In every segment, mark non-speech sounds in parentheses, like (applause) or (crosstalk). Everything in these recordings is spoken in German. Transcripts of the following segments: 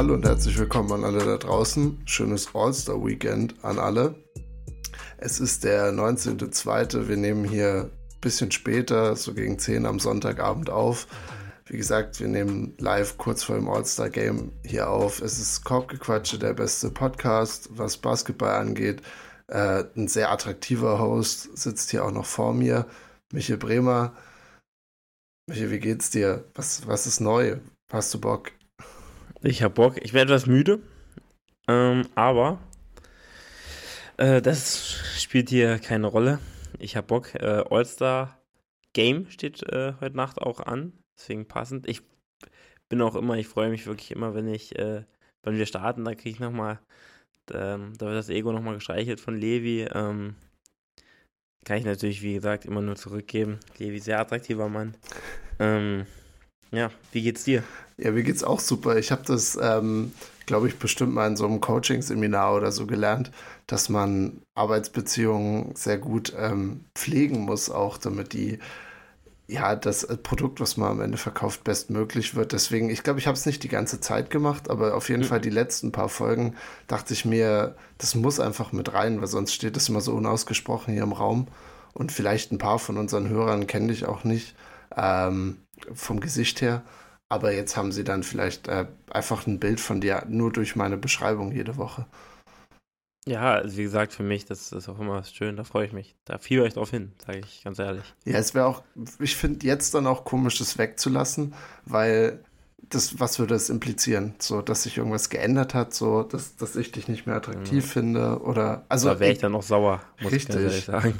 Hallo und herzlich willkommen an alle da draußen. Schönes All-Star-Weekend an alle. Es ist der 19.02. Wir nehmen hier ein bisschen später, so gegen 10 am Sonntagabend auf. Wie gesagt, wir nehmen live kurz vor dem All-Star-Game hier auf. Es ist Korbgequatsche, der beste Podcast, was Basketball angeht. Äh, ein sehr attraktiver Host sitzt hier auch noch vor mir. Michael Bremer. Michael, wie geht's dir? Was, was ist neu? Hast du Bock? Ich hab Bock. Ich werde etwas müde. Ähm, aber äh, das spielt hier keine Rolle. Ich hab Bock. Äh, All-Star Game steht äh, heute Nacht auch an. Deswegen passend. Ich bin auch immer, ich freue mich wirklich immer, wenn ich, äh, wenn wir starten, da kriege ich nochmal, ähm, da wird das Ego nochmal gestreichelt von Levi. Ähm, kann ich natürlich, wie gesagt, immer nur zurückgeben. Levi, sehr attraktiver Mann. Ähm, ja, wie geht's dir? Ja, mir geht's auch super. Ich habe das, ähm, glaube ich, bestimmt mal in so einem Coaching-Seminar oder so gelernt, dass man Arbeitsbeziehungen sehr gut ähm, pflegen muss, auch damit die ja, das Produkt, was man am Ende verkauft, bestmöglich wird. Deswegen, ich glaube, ich habe es nicht die ganze Zeit gemacht, aber auf jeden mhm. Fall die letzten paar Folgen dachte ich mir, das muss einfach mit rein, weil sonst steht das immer so unausgesprochen hier im Raum. Und vielleicht ein paar von unseren Hörern kenne ich auch nicht ähm, vom Gesicht her. Aber jetzt haben sie dann vielleicht äh, einfach ein Bild von dir nur durch meine Beschreibung jede Woche. Ja, also wie gesagt, für mich, das ist auch immer schön, da freue ich mich. Da fiebere ich drauf hin, sage ich ganz ehrlich. Ja, es wäre auch, ich finde jetzt dann auch komisch, das wegzulassen, weil das, was würde das implizieren? So, dass sich irgendwas geändert hat, so, dass, dass ich dich nicht mehr attraktiv mhm. finde oder, also. Da wäre ich dann noch sauer, muss richtig. ich ganz ehrlich sagen.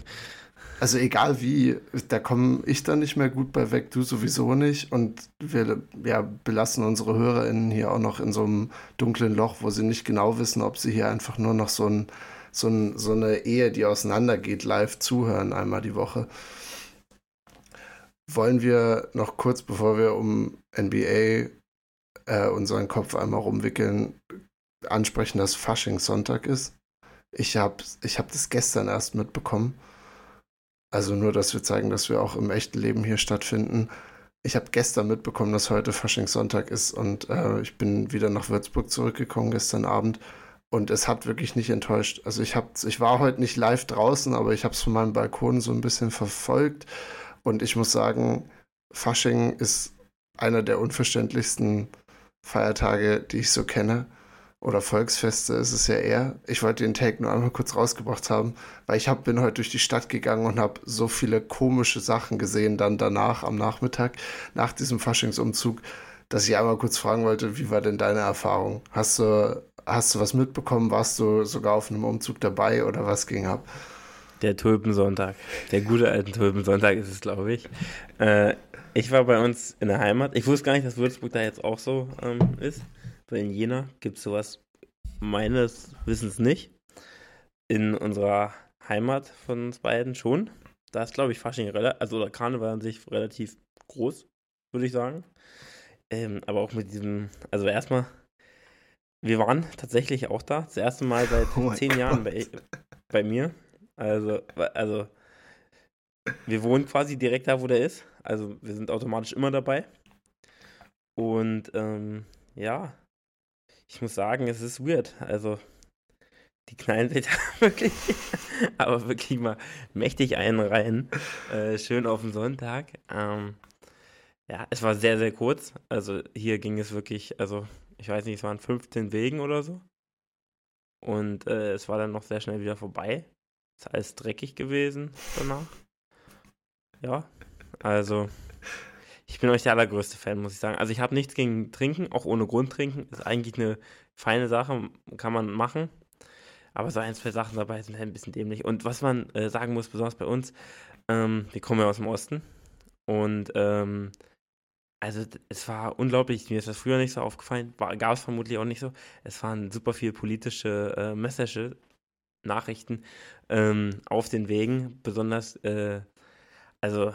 Also egal wie, da komme ich dann nicht mehr gut bei weg, du sowieso nicht. Und wir ja, belassen unsere HörerInnen hier auch noch in so einem dunklen Loch, wo sie nicht genau wissen, ob sie hier einfach nur noch so, ein, so, ein, so eine Ehe, die auseinandergeht, live zuhören, einmal die Woche. Wollen wir noch kurz, bevor wir um NBA äh, unseren Kopf einmal rumwickeln, ansprechen, dass Fasching Sonntag ist? Ich habe ich hab das gestern erst mitbekommen. Also nur, dass wir zeigen, dass wir auch im echten Leben hier stattfinden. Ich habe gestern mitbekommen, dass heute Faschingssonntag ist und äh, ich bin wieder nach Würzburg zurückgekommen gestern Abend und es hat wirklich nicht enttäuscht. Also ich habe, ich war heute nicht live draußen, aber ich habe es von meinem Balkon so ein bisschen verfolgt und ich muss sagen, Fasching ist einer der unverständlichsten Feiertage, die ich so kenne oder Volksfeste ist es ja eher. Ich wollte den Take nur einmal kurz rausgebracht haben, weil ich hab, bin heute durch die Stadt gegangen und habe so viele komische Sachen gesehen, dann danach am Nachmittag, nach diesem Faschingsumzug, dass ich einmal kurz fragen wollte, wie war denn deine Erfahrung? Hast du, hast du was mitbekommen? Warst du sogar auf einem Umzug dabei oder was ging ab? Der Tulpensonntag. Der gute alte Tulpensonntag ist es, glaube ich. Äh, ich war bei uns in der Heimat. Ich wusste gar nicht, dass Würzburg da jetzt auch so ähm, ist weil in Jena gibt es sowas meines Wissens nicht. In unserer Heimat von uns beiden schon. Da ist, glaube ich, Fasching relativ, also oder Karneval an sich relativ groß, würde ich sagen. Ähm, aber auch mit diesem, also erstmal, wir waren tatsächlich auch da. Das erste Mal seit (laughs) oh zehn Jahren bei, bei mir. Also, also, wir wohnen quasi direkt da, wo der ist. Also, wir sind automatisch immer dabei. Und ähm, ja, ich muss sagen, es ist weird. Also, die knallen sich (laughs) da wirklich, aber wirklich mal mächtig einen rein. Äh, schön auf den Sonntag. Ähm, ja, es war sehr, sehr kurz. Also, hier ging es wirklich, also, ich weiß nicht, es waren 15 Wegen oder so. Und äh, es war dann noch sehr schnell wieder vorbei. Ist alles dreckig gewesen danach. Ja, also ich bin euch der allergrößte Fan, muss ich sagen. Also ich habe nichts gegen Trinken, auch ohne Grund trinken. Ist eigentlich eine feine Sache, kann man machen. Aber so ein, zwei Sachen dabei sind halt ein bisschen dämlich. Und was man äh, sagen muss, besonders bei uns, ähm, wir kommen ja aus dem Osten. Und ähm, also es war unglaublich, mir ist das früher nicht so aufgefallen, gab es vermutlich auch nicht so. Es waren super viele politische äh, Message, Nachrichten ähm, auf den Wegen, besonders, äh, also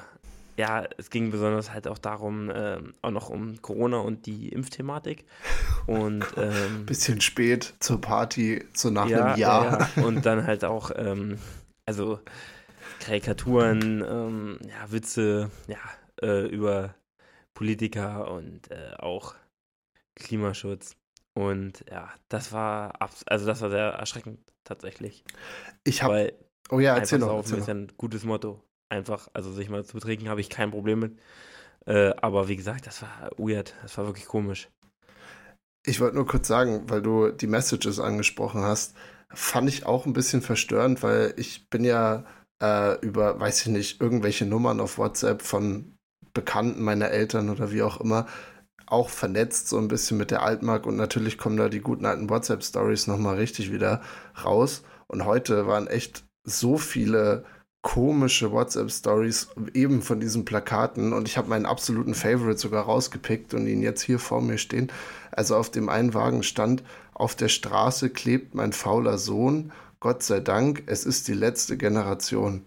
ja, es ging besonders halt auch darum, äh, auch noch um Corona und die Impfthematik. (laughs) Und ähm, bisschen spät zur Party, so nach ja, einem Jahr. Ja, (laughs) und dann halt auch, ähm, also Karikaturen, ähm, ja, Witze, ja, äh, über Politiker und äh, auch Klimaschutz. Und ja, das war also das war sehr erschreckend tatsächlich. Ich habe Oh ja, erzähl noch. Ja ein gutes Motto. Einfach, also sich mal zu betrinken, habe ich kein Problem mit. Äh, aber wie gesagt, das war weird. Das war wirklich komisch. Ich wollte nur kurz sagen, weil du die Messages angesprochen hast, fand ich auch ein bisschen verstörend, weil ich bin ja äh, über, weiß ich nicht, irgendwelche Nummern auf WhatsApp von Bekannten meiner Eltern oder wie auch immer auch vernetzt so ein bisschen mit der Altmark und natürlich kommen da die guten alten WhatsApp-Stories nochmal richtig wieder raus. Und heute waren echt so viele komische WhatsApp-Stories eben von diesen Plakaten und ich habe meinen absoluten Favorite sogar rausgepickt und ihn jetzt hier vor mir stehen. Also auf dem einen Wagen stand, auf der Straße klebt mein fauler Sohn, Gott sei Dank, es ist die letzte Generation.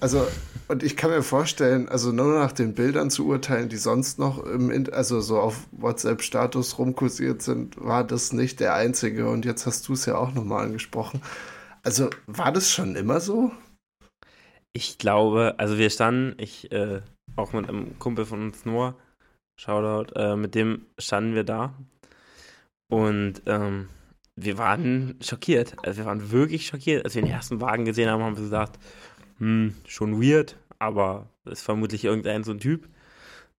Also, und ich kann mir vorstellen, also nur nach den Bildern zu urteilen, die sonst noch im, also so auf WhatsApp-Status rumkursiert sind, war das nicht der einzige. Und jetzt hast du es ja auch nochmal angesprochen. Also, war das schon immer so? Ich glaube, also wir standen, ich, äh, auch mit einem Kumpel von uns, Noah, Shoutout, äh, mit dem standen wir da. Und ähm, wir waren schockiert. Also wir waren wirklich schockiert. Als wir den ersten Wagen gesehen haben, haben wir gesagt, hm, schon weird, aber ist vermutlich irgendein so ein Typ.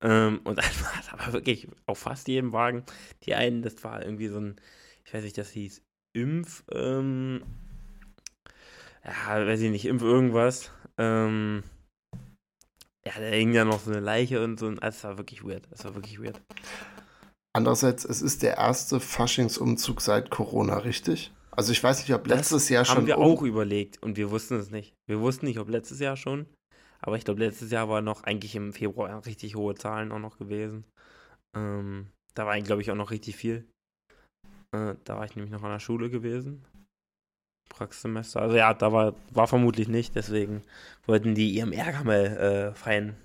Ähm, und dann (laughs) war es aber wirklich auf fast jedem Wagen. Die einen, das war irgendwie so ein, ich weiß nicht, das hieß Impf, ähm, ja, weiß ich nicht, Impf irgendwas. Ähm, ja, da hing ja noch so eine Leiche und so. Also, es war wirklich weird. Es war wirklich weird. Andererseits, es ist der erste Faschingsumzug seit Corona, richtig? Also ich weiß nicht, ob letztes das Jahr schon. Haben wir auch überlegt und wir wussten es nicht. Wir wussten nicht, ob letztes Jahr schon. Aber ich glaube, letztes Jahr war noch eigentlich im Februar richtig hohe Zahlen auch noch gewesen. Ähm, da war, glaube ich, auch noch richtig viel. Äh, da war ich nämlich noch an der Schule gewesen. Praxissemester. Also ja, da war, war vermutlich nicht. Deswegen wollten die ihrem Ärger mal äh, freien,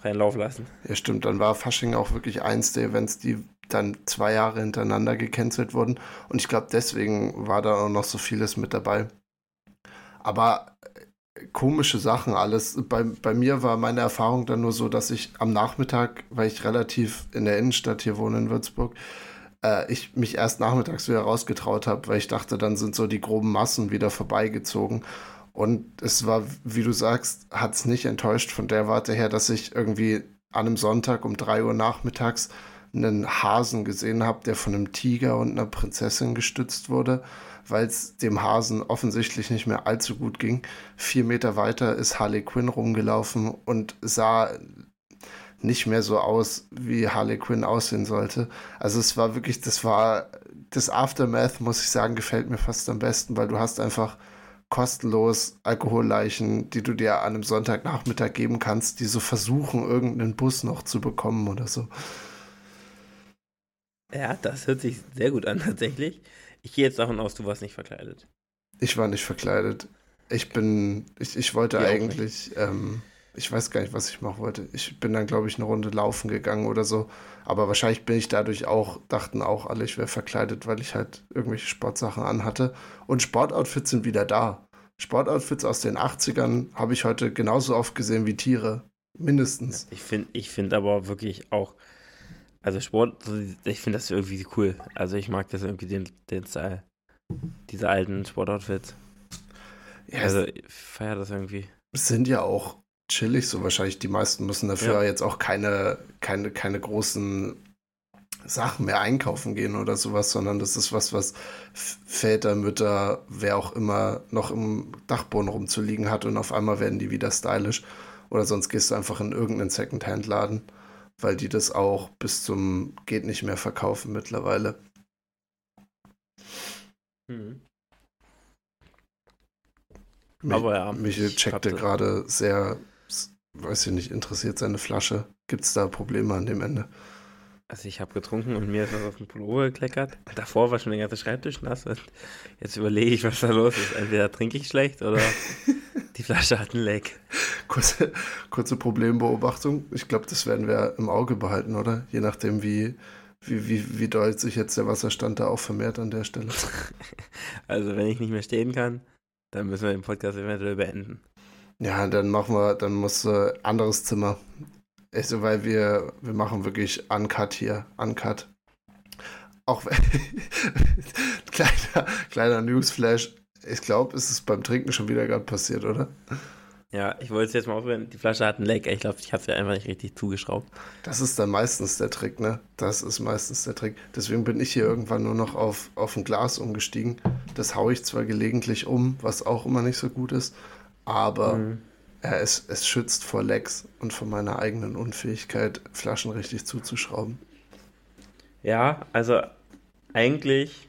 freien Lauf lassen. Ja, stimmt. Dann war Fasching auch wirklich eins der Events, die dann zwei Jahre hintereinander gecancelt wurden. Und ich glaube, deswegen war da auch noch so vieles mit dabei. Aber äh, komische Sachen alles. Bei, bei mir war meine Erfahrung dann nur so, dass ich am Nachmittag, weil ich relativ in der Innenstadt hier wohne in Würzburg, äh, ich mich erst nachmittags wieder rausgetraut habe, weil ich dachte, dann sind so die groben Massen wieder vorbeigezogen. Und es war, wie du sagst, hat es nicht enttäuscht von der Warte her, dass ich irgendwie an einem Sonntag um 3 Uhr nachmittags einen Hasen gesehen habe, der von einem Tiger und einer Prinzessin gestützt wurde, weil es dem Hasen offensichtlich nicht mehr allzu gut ging. Vier Meter weiter ist Harley Quinn rumgelaufen und sah nicht mehr so aus, wie Harley Quinn aussehen sollte. Also es war wirklich, das war, das Aftermath, muss ich sagen, gefällt mir fast am besten, weil du hast einfach kostenlos Alkoholleichen, die du dir an einem Sonntagnachmittag geben kannst, die so versuchen, irgendeinen Bus noch zu bekommen oder so. Ja, das hört sich sehr gut an (laughs) tatsächlich. Ich gehe jetzt davon aus, du warst nicht verkleidet. Ich war nicht verkleidet. Ich bin, ich, ich wollte Die eigentlich, ähm, ich weiß gar nicht, was ich machen wollte. Ich bin dann, glaube ich, eine Runde laufen gegangen oder so. Aber wahrscheinlich bin ich dadurch auch, dachten auch alle, ich wäre verkleidet, weil ich halt irgendwelche Sportsachen anhatte. Und Sportoutfits sind wieder da. Sportoutfits aus den 80ern habe ich heute genauso oft gesehen wie Tiere. Mindestens. Ich finde ich find aber wirklich auch, also Sport, ich finde das irgendwie cool. Also ich mag das irgendwie, den, den Style. Diese alten Sportoutfits. Ja, also ich feiere das irgendwie. Sind ja auch chillig, so wahrscheinlich die meisten müssen dafür ja. jetzt auch keine, keine, keine großen Sachen mehr einkaufen gehen oder sowas, sondern das ist was, was Väter, Mütter, wer auch immer noch im Dachboden rumzuliegen hat und auf einmal werden die wieder stylisch. Oder sonst gehst du einfach in irgendeinen Secondhand-Laden weil die das auch bis zum geht nicht mehr verkaufen mittlerweile. Hm. Aber ja. Michael checkte gerade sehr, weiß ich nicht, interessiert seine Flasche. Gibt es da Probleme an dem Ende? Also ich habe getrunken und mir ist was auf den Pullover gekleckert. Davor war schon der ganze Schreibtisch nass und jetzt überlege ich, was da los ist. Entweder trinke ich schlecht oder (laughs) die Flasche hat einen Leck. Kurze, kurze Problembeobachtung. Ich glaube, das werden wir im Auge behalten, oder? Je nachdem, wie, wie, wie, wie doll sich jetzt der Wasserstand da auch vermehrt an der Stelle. (laughs) Also, wenn ich nicht mehr stehen kann, dann müssen wir den Podcast eventuell beenden. Ja, dann machen wir, dann muss äh, anderes Zimmer. Also, weil wir, wir machen wirklich Uncut hier. Uncut. auch (laughs) kleiner, kleiner Newsflash, ich glaube, es ist beim Trinken schon wieder gerade passiert, oder? Ja, ich wollte es jetzt mal aufhören. Die Flasche hat einen Leck. Ich glaube, ich habe sie einfach nicht richtig zugeschraubt. Das ist dann meistens der Trick, ne? Das ist meistens der Trick. Deswegen bin ich hier irgendwann nur noch auf, auf ein Glas umgestiegen. Das haue ich zwar gelegentlich um, was auch immer nicht so gut ist, aber mhm. äh, es, es schützt vor Lecks und vor meiner eigenen Unfähigkeit, Flaschen richtig zuzuschrauben. Ja, also eigentlich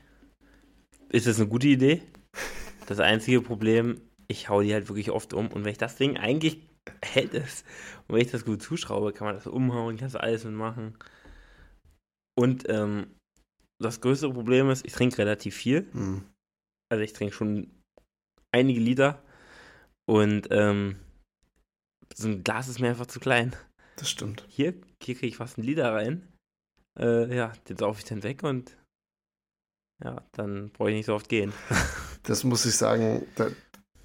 ist es eine gute Idee. Das einzige Problem, ich hau die halt wirklich oft um. Und wenn ich das Ding eigentlich hält es, und wenn ich das gut zuschraube, kann man das umhauen, kannst du alles mitmachen. Und ähm, das größte Problem ist, ich trinke relativ viel. Mhm. Also ich trinke schon einige Liter. Und ähm, so ein Glas ist mir einfach zu klein. Das stimmt. Hier, hier kriege ich fast einen Liter rein. Äh, ja, den saufe ich dann weg und ja, dann brauche ich nicht so oft gehen. (laughs) das muss ich sagen, da,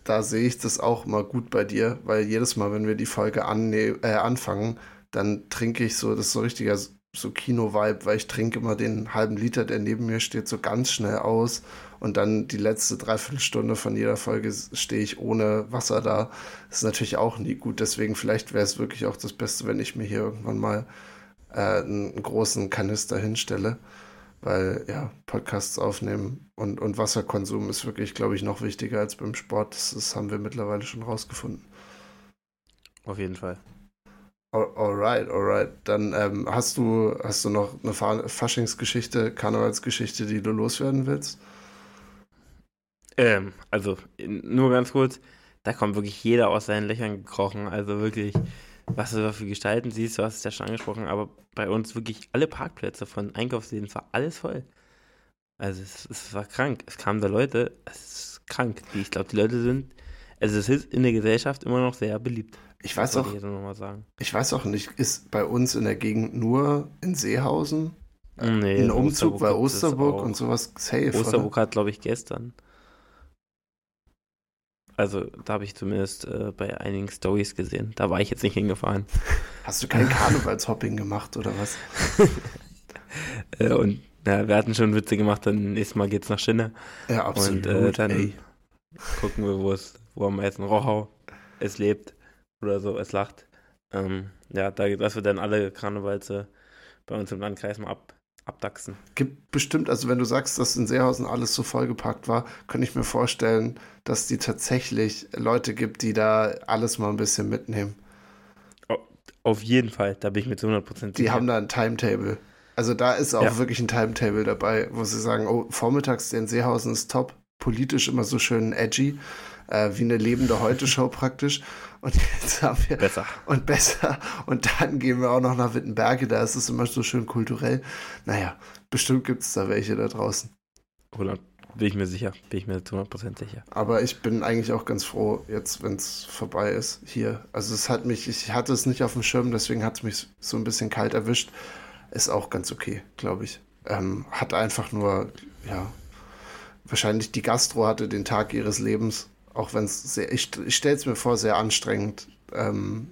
da sehe ich das auch mal gut bei dir, weil jedes Mal, wenn wir die Folge äh, anfangen, dann trinke ich so, das ist so richtiger so Kino-Vibe, weil ich trinke immer den halben Liter, der neben mir steht, so ganz schnell aus und dann die letzte Dreiviertelstunde von jeder Folge stehe ich ohne Wasser da. Das ist natürlich auch nie gut, deswegen vielleicht wäre es wirklich auch das Beste, wenn ich mir hier irgendwann mal äh, einen großen Kanister hinstelle weil ja, Podcasts aufnehmen und, und Wasserkonsum ist wirklich, glaube ich, noch wichtiger als beim Sport. Das, das haben wir mittlerweile schon rausgefunden. Auf jeden Fall. Alright, alright. Dann ähm, hast du hast du noch eine Faschingsgeschichte, Karnevalsgeschichte, die du loswerden willst? Ähm, also nur ganz kurz, da kommt wirklich jeder aus seinen Löchern gekrochen. Also wirklich, was du da für Gestalten siehst, du hast es ja schon angesprochen, aber bei uns wirklich alle Parkplätze von Einkaufsläden war alles voll. Also es, es, war krank. Es kamen da Leute, es ist krank. Ich glaube, die Leute sind, also es ist in der Gesellschaft immer noch sehr beliebt. Ich weiß auch, ich, ich, weiß auch nicht, ist bei uns in der Gegend nur in Seehausen nee, ein Umzug bei Osterburg und sowas safe. Osterburg oder? hat, glaube ich, gestern also da habe ich zumindest äh, bei einigen Stories gesehen. Da war ich jetzt nicht hingefahren. Hast du kein (laughs) Karnevalshopping gemacht oder was? (laughs) äh, und ja, wir hatten schon Witze gemacht, dann nächstes Mal geht's nach Schinne. Ja, absolut. Und äh, dann ey. gucken wir, wo es, wo am meisten Rochau es lebt oder so, es lacht. Ähm, ja, da, dass wir dann alle Karnevalse bei uns im Landkreis mal ab, abdachsen. Gibt bestimmt, also wenn du sagst, dass in Seehausen alles so vollgepackt war, könnte ich mir vorstellen, dass die tatsächlich Leute gibt, die da alles mal ein bisschen mitnehmen. Auf jeden Fall, da bin ich mit 100% sicher. Die haben da ein Timetable. Also da ist auch ja. wirklich ein Timetable dabei, wo sie sagen, oh, vormittags den Seehausen ist top, politisch immer so schön edgy äh, wie eine lebende Heute-Show praktisch. Und jetzt haben wir. Besser. Und besser. Und dann gehen wir auch noch nach Wittenberge, da ist es immer so schön kulturell. Naja, bestimmt gibt es da welche da draußen. Oder bin ich mir sicher, bin ich mir zu 100% sicher. Aber ich bin eigentlich auch ganz froh, jetzt, wenn es vorbei ist, hier. Also es hat mich, ich hatte es nicht auf dem Schirm, deswegen hat es mich so ein bisschen kalt erwischt. Ist auch ganz okay, glaube ich. Ähm, hat einfach nur, ja, wahrscheinlich die Gastro hatte den Tag ihres Lebens auch wenn es sehr, ich, ich stelle es mir vor, sehr anstrengend. Ähm,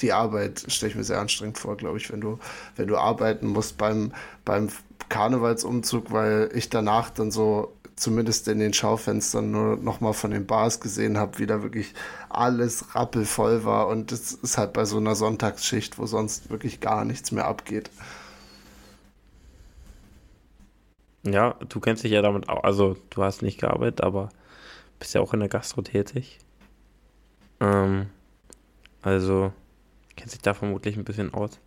die Arbeit stelle ich mir sehr anstrengend vor, glaube ich, wenn du, wenn du arbeiten musst beim, beim Karnevalsumzug, weil ich danach dann so zumindest in den Schaufenstern nur nochmal von den Bars gesehen habe, wie da wirklich alles rappelvoll war und das ist halt bei so einer Sonntagsschicht, wo sonst wirklich gar nichts mehr abgeht. Ja, du kennst dich ja damit auch, also du hast nicht gearbeitet, aber bist ja auch in der Gastro tätig. Ähm, also kennt sich da vermutlich ein bisschen aus.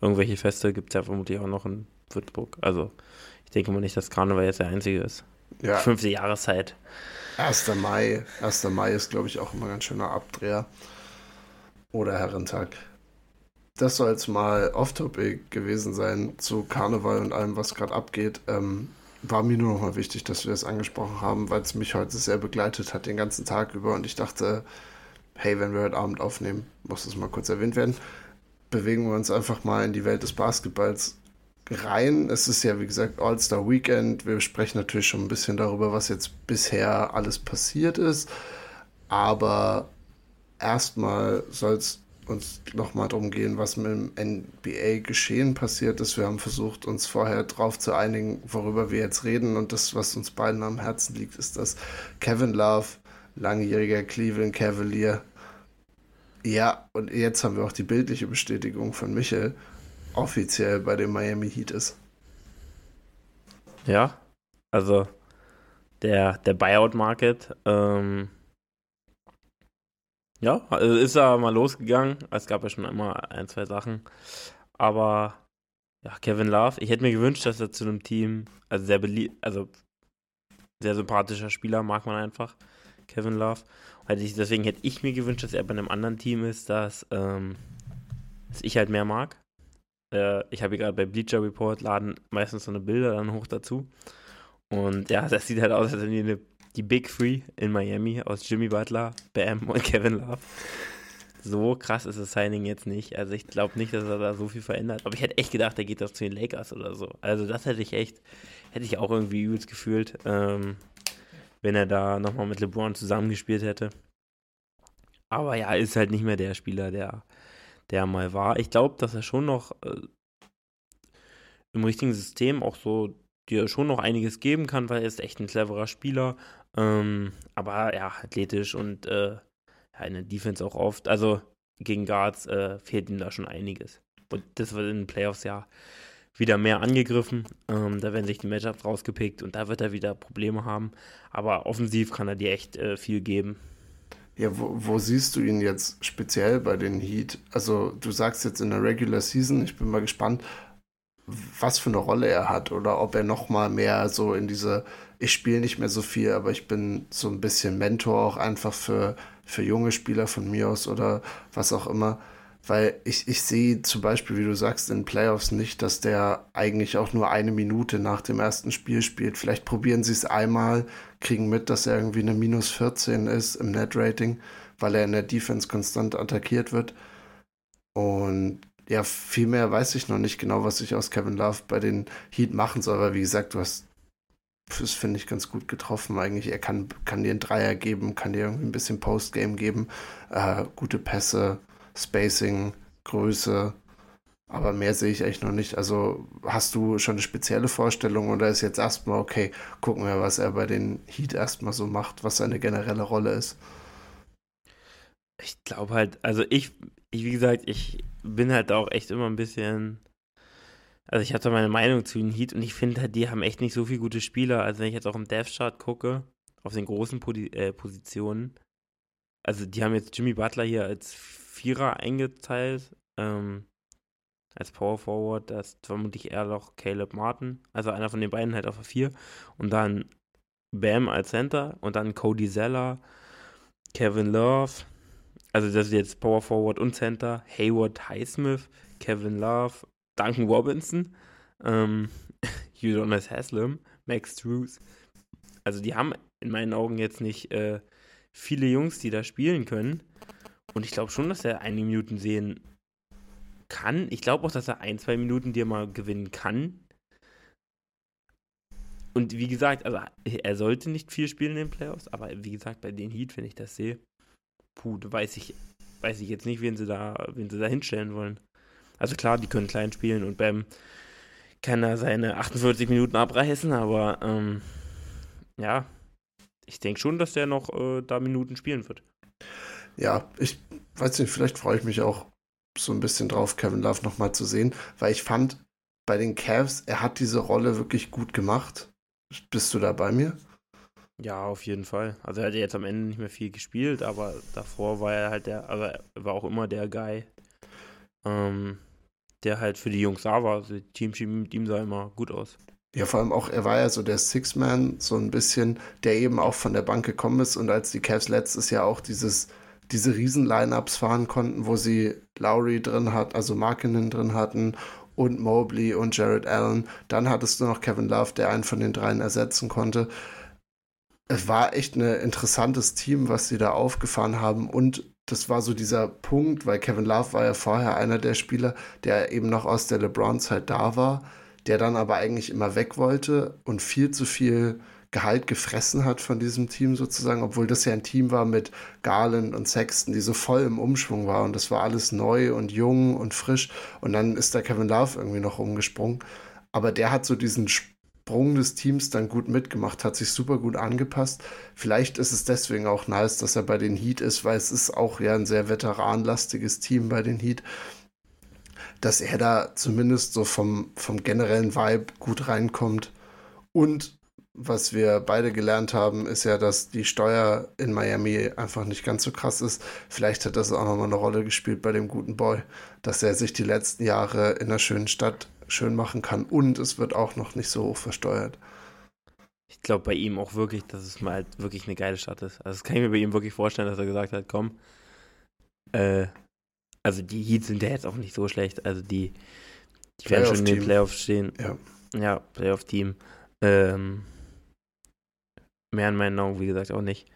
Irgendwelche Feste gibt es ja vermutlich auch noch in Würzburg. Also ich denke mal nicht, dass Karneval jetzt der einzige ist. Ja. Fünfte Jahreszeit. 1. Mai. 1. Mai ist, glaube ich, auch immer ein ganz schöner Abdreher. Oder Herrentag. Das soll jetzt mal off-topic gewesen sein zu Karneval und allem, was gerade abgeht. Ähm, war mir nur noch mal wichtig, dass wir das angesprochen haben, weil es mich heute sehr begleitet hat den ganzen Tag über und ich dachte, hey, wenn wir heute Abend aufnehmen, muss das mal kurz erwähnt werden. Bewegen wir uns einfach mal in die Welt des Basketballs rein. Es ist ja, wie gesagt, All-Star Weekend. Wir sprechen natürlich schon ein bisschen darüber, was jetzt bisher alles passiert ist. Aber erstmal soll es uns nochmal darum gehen, was mit dem NBA-Geschehen passiert ist. Wir haben versucht, uns vorher darauf zu einigen, worüber wir jetzt reden. Und das, was uns beiden am Herzen liegt, ist, dass Kevin Love, langjähriger Cleveland Cavalier, ja, und jetzt haben wir auch die bildliche Bestätigung von Michael, offiziell bei dem Miami Heat ist. Ja, also der, der Buyout-Market, ähm, ja, also ist er mal losgegangen. Es gab ja schon immer ein, zwei Sachen. Aber ja, Kevin Love, ich hätte mir gewünscht, dass er zu einem Team, also sehr beliebt, also sehr sympathischer Spieler, mag man einfach. Kevin Love. deswegen hätte ich mir gewünscht, dass er bei einem anderen Team ist, das, ähm, ich halt mehr mag. Äh, ich habe hier gerade bei Bleacher Report laden meistens so eine Bilder dann hoch dazu. Und ja, (laughs) das sieht halt aus, als wenn die eine die Big Three in Miami aus Jimmy Butler, Bam und Kevin Love. So krass ist das Signing jetzt nicht. Also ich glaube nicht, dass er da so viel verändert. Aber ich hätte echt gedacht, er geht das zu den Lakers oder so. Also das hätte ich echt, hätte ich auch irgendwie übelst gefühlt, ähm, wenn er da nochmal mit LeBron zusammengespielt hätte. Aber ja, ist halt nicht mehr der Spieler, der, der mal war. Ich glaube, dass er schon noch äh, im richtigen System auch so dir schon noch einiges geben kann, weil er ist echt ein cleverer Spieler. Ähm, aber ja, athletisch und äh, ja, in der Defense auch oft. Also gegen Guards äh, fehlt ihm da schon einiges. Und das wird in den Playoffs ja wieder mehr angegriffen. Ähm, da werden sich die Matchups rausgepickt und da wird er wieder Probleme haben. Aber offensiv kann er dir echt äh, viel geben. Ja, wo, wo, siehst du ihn jetzt speziell bei den Heat? Also du sagst jetzt in der Regular Season, ich bin mal gespannt, was für eine Rolle er hat oder ob er noch mal mehr so in diese ich spiele nicht mehr so viel, aber ich bin so ein bisschen Mentor auch einfach für, für junge Spieler von mir aus oder was auch immer. Weil ich, ich sehe zum Beispiel, wie du sagst, in Playoffs nicht, dass der eigentlich auch nur eine Minute nach dem ersten Spiel spielt. Vielleicht probieren sie es einmal, kriegen mit, dass er irgendwie eine minus 14 ist im Net-Rating, weil er in der Defense konstant attackiert wird. Und ja, viel mehr weiß ich noch nicht genau, was ich aus Kevin Love bei den Heat machen soll, weil wie gesagt, du hast das finde ich ganz gut getroffen eigentlich. Er kann, kann dir einen Dreier geben, kann dir irgendwie ein bisschen Postgame geben, äh, gute Pässe, Spacing, Größe, aber mehr sehe ich echt noch nicht. Also hast du schon eine spezielle Vorstellung oder ist jetzt erstmal, okay, gucken wir, was er bei den Heat erstmal so macht, was seine generelle Rolle ist? Ich glaube halt, also ich, ich, wie gesagt, ich bin halt auch echt immer ein bisschen. Also ich da meine Meinung zu den Heat und ich finde halt, die haben echt nicht so viele gute Spieler. Also wenn ich jetzt auch im Death Chart gucke, auf den großen Podi äh, Positionen, also die haben jetzt Jimmy Butler hier als Vierer eingeteilt, ähm, als Power Forward, das ist vermutlich eher noch Caleb Martin, also einer von den beiden halt auf der Vier. Und dann Bam als Center und dann Cody Zeller, Kevin Love, also das ist jetzt Power Forward und Center, Hayward Highsmith, Kevin Love, Duncan Robinson, ähm, (laughs) Udonis Haslam, Max Drews. Also die haben in meinen Augen jetzt nicht äh, viele Jungs, die da spielen können. Und ich glaube schon, dass er einige Minuten sehen kann. Ich glaube auch, dass er ein, zwei Minuten dir mal gewinnen kann. Und wie gesagt, also er sollte nicht viel spielen in den Playoffs, aber wie gesagt, bei den Heat, wenn ich das sehe, puh, weiß ich, weiß ich jetzt nicht, wen sie da, wen sie da hinstellen wollen. Also klar, die können klein spielen und Bam kann da seine 48 Minuten abreißen, aber ähm, ja, ich denke schon, dass der noch äh, da Minuten spielen wird. Ja, ich weiß nicht, vielleicht freue ich mich auch so ein bisschen drauf, Kevin Love nochmal zu sehen, weil ich fand bei den Cavs, er hat diese Rolle wirklich gut gemacht. Bist du da bei mir? Ja, auf jeden Fall. Also er hat ja jetzt am Ende nicht mehr viel gespielt, aber davor war er halt der, also er war auch immer der Guy, ähm, der halt für die Jungs da war. Also die Teamchemie mit ihm sah immer gut aus. Ja, vor allem auch, er war ja so der Six-Man, so ein bisschen, der eben auch von der Bank gekommen ist und als die Cavs letztes Jahr auch dieses, diese Riesen-Lineups fahren konnten, wo sie Lowry drin hat, also Markinen drin hatten und Mobley und Jared Allen, dann hattest du noch Kevin Love, der einen von den dreien ersetzen konnte es war echt ein interessantes Team, was sie da aufgefahren haben. Und das war so dieser Punkt, weil Kevin Love war ja vorher einer der Spieler, der eben noch aus der LeBron-Zeit da war, der dann aber eigentlich immer weg wollte und viel zu viel Gehalt gefressen hat von diesem Team sozusagen, obwohl das ja ein Team war mit Garland und Sexton, die so voll im Umschwung war und das war alles neu und jung und frisch und dann ist da Kevin Love irgendwie noch rumgesprungen. Aber der hat so diesen Sprung des Teams dann gut mitgemacht, hat sich super gut angepasst. Vielleicht ist es deswegen auch nice, dass er bei den Heat ist, weil es ist auch ja ein sehr veteranlastiges Team bei den Heat dass er da zumindest so vom, vom generellen Vibe gut reinkommt. Und was wir beide gelernt haben, ist ja, dass die Steuer in Miami einfach nicht ganz so krass ist. Vielleicht hat das auch nochmal eine Rolle gespielt bei dem guten Boy, dass er sich die letzten Jahre in einer schönen Stadt schön machen kann und es wird auch noch nicht so hoch versteuert. Ich glaube bei ihm auch wirklich, dass es mal halt wirklich eine geile Stadt ist. Also das kann ich mir bei ihm wirklich vorstellen, dass er gesagt hat, komm, äh, also die Heats sind ja jetzt auch nicht so schlecht. Also die, die werden schon in den Playoffs stehen. Ja, ja Playoff-Team. Ähm, mehr in meinen Augen, wie gesagt, auch nicht.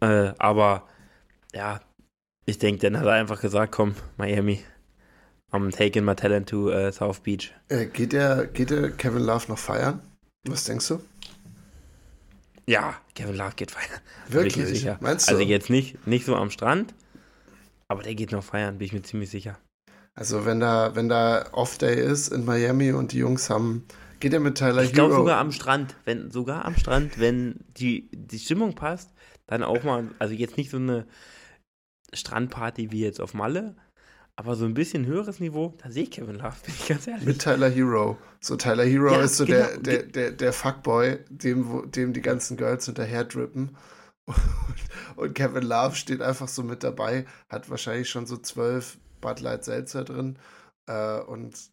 Äh, aber ja, ich denke, dann hat er einfach gesagt, komm, Miami, I'm taking my talent to uh, South Beach. Äh, geht, der, geht der Kevin Love noch feiern? Was denkst du? Ja, Kevin Love geht feiern. (laughs) Wirklich? Meinst du? Also jetzt nicht, nicht so am Strand, aber der geht noch feiern, bin ich mir ziemlich sicher. Also wenn da, wenn da Off-Day ist in Miami und die Jungs haben, geht er mit Tyler Ich glaube sogar am Strand, wenn, sogar am Strand, wenn die, die Stimmung passt, dann auch mal, also jetzt nicht so eine Strandparty wie jetzt auf Malle, aber so ein bisschen höheres Niveau, da sehe ich Kevin Love, (laughs) bin ich ganz ehrlich. Mit Tyler Hero. So Tyler Hero ja, ist so genau. der, der, der, der Fuckboy, dem, dem die ganzen Girls hinterher drippen. (laughs) Und Kevin Love steht einfach so mit dabei, hat wahrscheinlich schon so zwölf Bud Light Seltzer drin äh, und,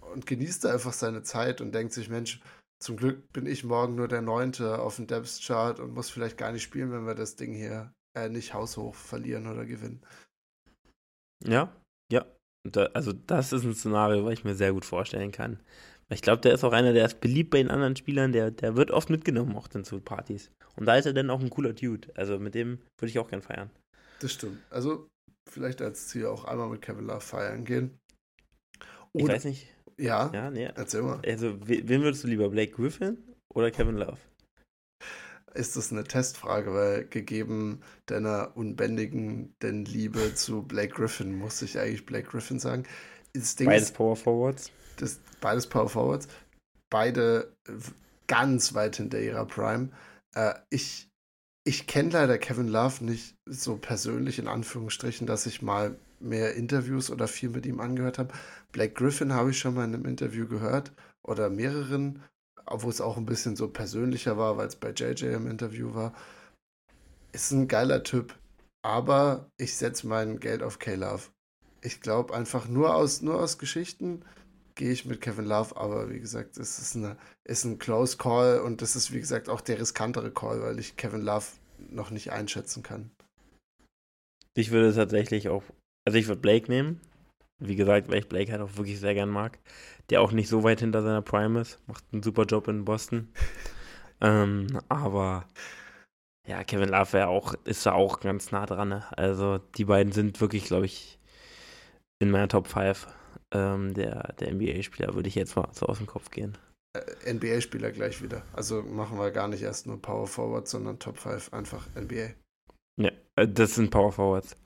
und genießt einfach seine Zeit und denkt sich, Mensch, zum Glück bin ich morgen nur der Neunte auf dem Depth Chart und muss vielleicht gar nicht spielen, wenn wir das Ding hier äh, nicht haushoch verlieren oder gewinnen. Ja, ja. Da, also das ist ein Szenario, was ich mir sehr gut vorstellen kann. Ich glaube, der ist auch einer, der ist beliebt bei den anderen Spielern, der, der wird oft mitgenommen auch dann zu Partys. Und da ist er dann auch ein cooler Dude. Also mit dem würde ich auch gern feiern. Das stimmt. Also vielleicht als Ziel auch einmal mit Kevin Love feiern gehen. Oder, ich weiß nicht. Ja, ja nee. erzähl mal. Also wen würdest du lieber, Blake Griffin oder Kevin Love? Ist das eine Testfrage, weil gegeben deiner unbändigen denn Liebe zu Blake Griffin, muss ich eigentlich Blake Griffin sagen. Beides Power Forwards das, beides Power Forwards, beide ganz weit hinter ihrer Prime. Äh, ich ich kenne leider Kevin Love nicht so persönlich in Anführungsstrichen, dass ich mal mehr Interviews oder viel mit ihm angehört habe. Blake Griffin habe ich schon mal in einem Interview gehört oder mehreren, wo es auch ein bisschen so persönlicher war, weil es bei JJ im Interview war. Ist ein geiler Typ, aber ich setze mein Geld auf K-Love. Ich glaube einfach nur aus, nur aus Geschichten gehe ich mit Kevin Love, aber wie gesagt, es ist, eine, ist ein Close Call und das ist, wie gesagt, auch der riskantere Call, weil ich Kevin Love noch nicht einschätzen kann. Ich würde tatsächlich auch, also ich würde Blake nehmen. Wie gesagt, weil ich Blake halt auch wirklich sehr gern mag. Der auch nicht so weit hinter seiner Prime ist. Macht einen super Job in Boston. (laughs) ähm, aber ja, Kevin Love auch, ist da auch ganz nah dran. Ne? Also die beiden sind wirklich, glaube ich, in meiner Top 5 ähm, der, der NBA-Spieler, würde ich jetzt mal so aus dem Kopf gehen. Äh, NBA-Spieler gleich wieder. Also machen wir gar nicht erst nur Power Forwards, sondern Top 5 einfach NBA. Ja, äh, das sind Power Forwards.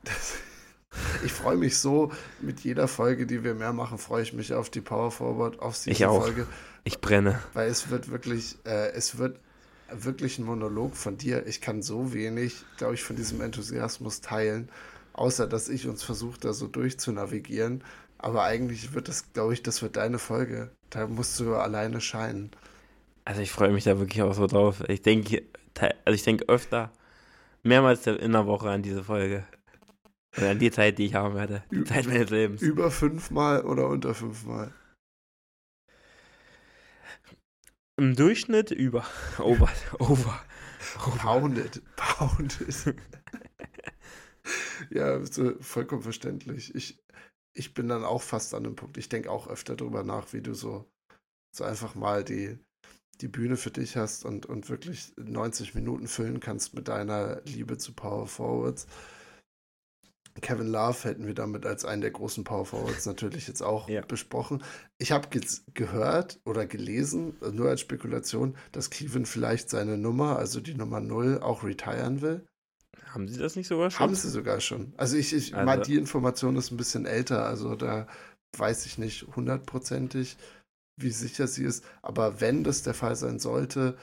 Ich freue mich so, mit jeder Folge, die wir mehr machen, freue ich mich auf die Power Forward, auf die Folge. Ich brenne. Weil es wird wirklich, äh, es wird wirklich ein Monolog von dir. Ich kann so wenig, glaube ich, von diesem Enthusiasmus teilen, außer dass ich uns versuche, da so durchzunavigieren. Aber eigentlich wird das, glaube ich, das wird deine Folge. Da musst du alleine scheinen. Also ich freue mich da wirklich auch so drauf. Ich denke, also ich denke öfter, mehrmals in der Woche an diese Folge. Oder an die Zeit, die ich haben werde. Die Zeit meines Lebens. Über fünfmal oder unter fünfmal? Im Durchschnitt über. (laughs) Over. Over. over. Pounded. Pounded. (laughs) ja, vollkommen verständlich. Ich, ich bin dann auch fast an dem Punkt. Ich denke auch öfter darüber nach, wie du so, so einfach mal die, die Bühne für dich hast und, und wirklich 90 Minuten füllen kannst mit deiner Liebe zu Power Forwards. Kevin Love hätten wir damit als einen der großen Power Forwards natürlich jetzt auch Ja. besprochen. Ich habe ge gehört oder gelesen, äh, nur als Spekulation, dass Cleveland vielleicht seine Nummer, also die Nummer 0, auch retiren will. Haben sie das nicht sogar schon? Haben sie sogar schon. Also ich, ich Also- meine, die Information ist ein bisschen älter, also da weiß ich nicht hundertprozentig, wie sicher sie ist. Aber wenn das der Fall sein sollte,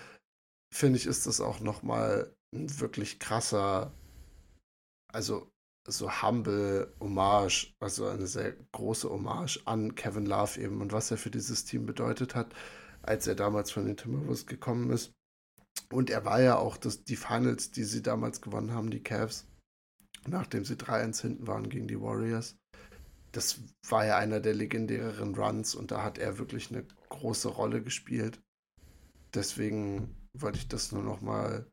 finde ich, ist das auch nochmal ein wirklich krasser, also so humble Hommage, also eine sehr große Hommage an Kevin Love eben und was er für dieses Team bedeutet hat, als er damals von den Timberwolves gekommen ist. Und er war ja auch das, die Finals, die sie damals gewonnen haben, die Cavs, nachdem sie 3-1 hinten waren gegen die Warriors. Das war ja einer der legendäreren Runs und da hat er wirklich eine große Rolle gespielt. Deswegen wollte ich das nur noch mal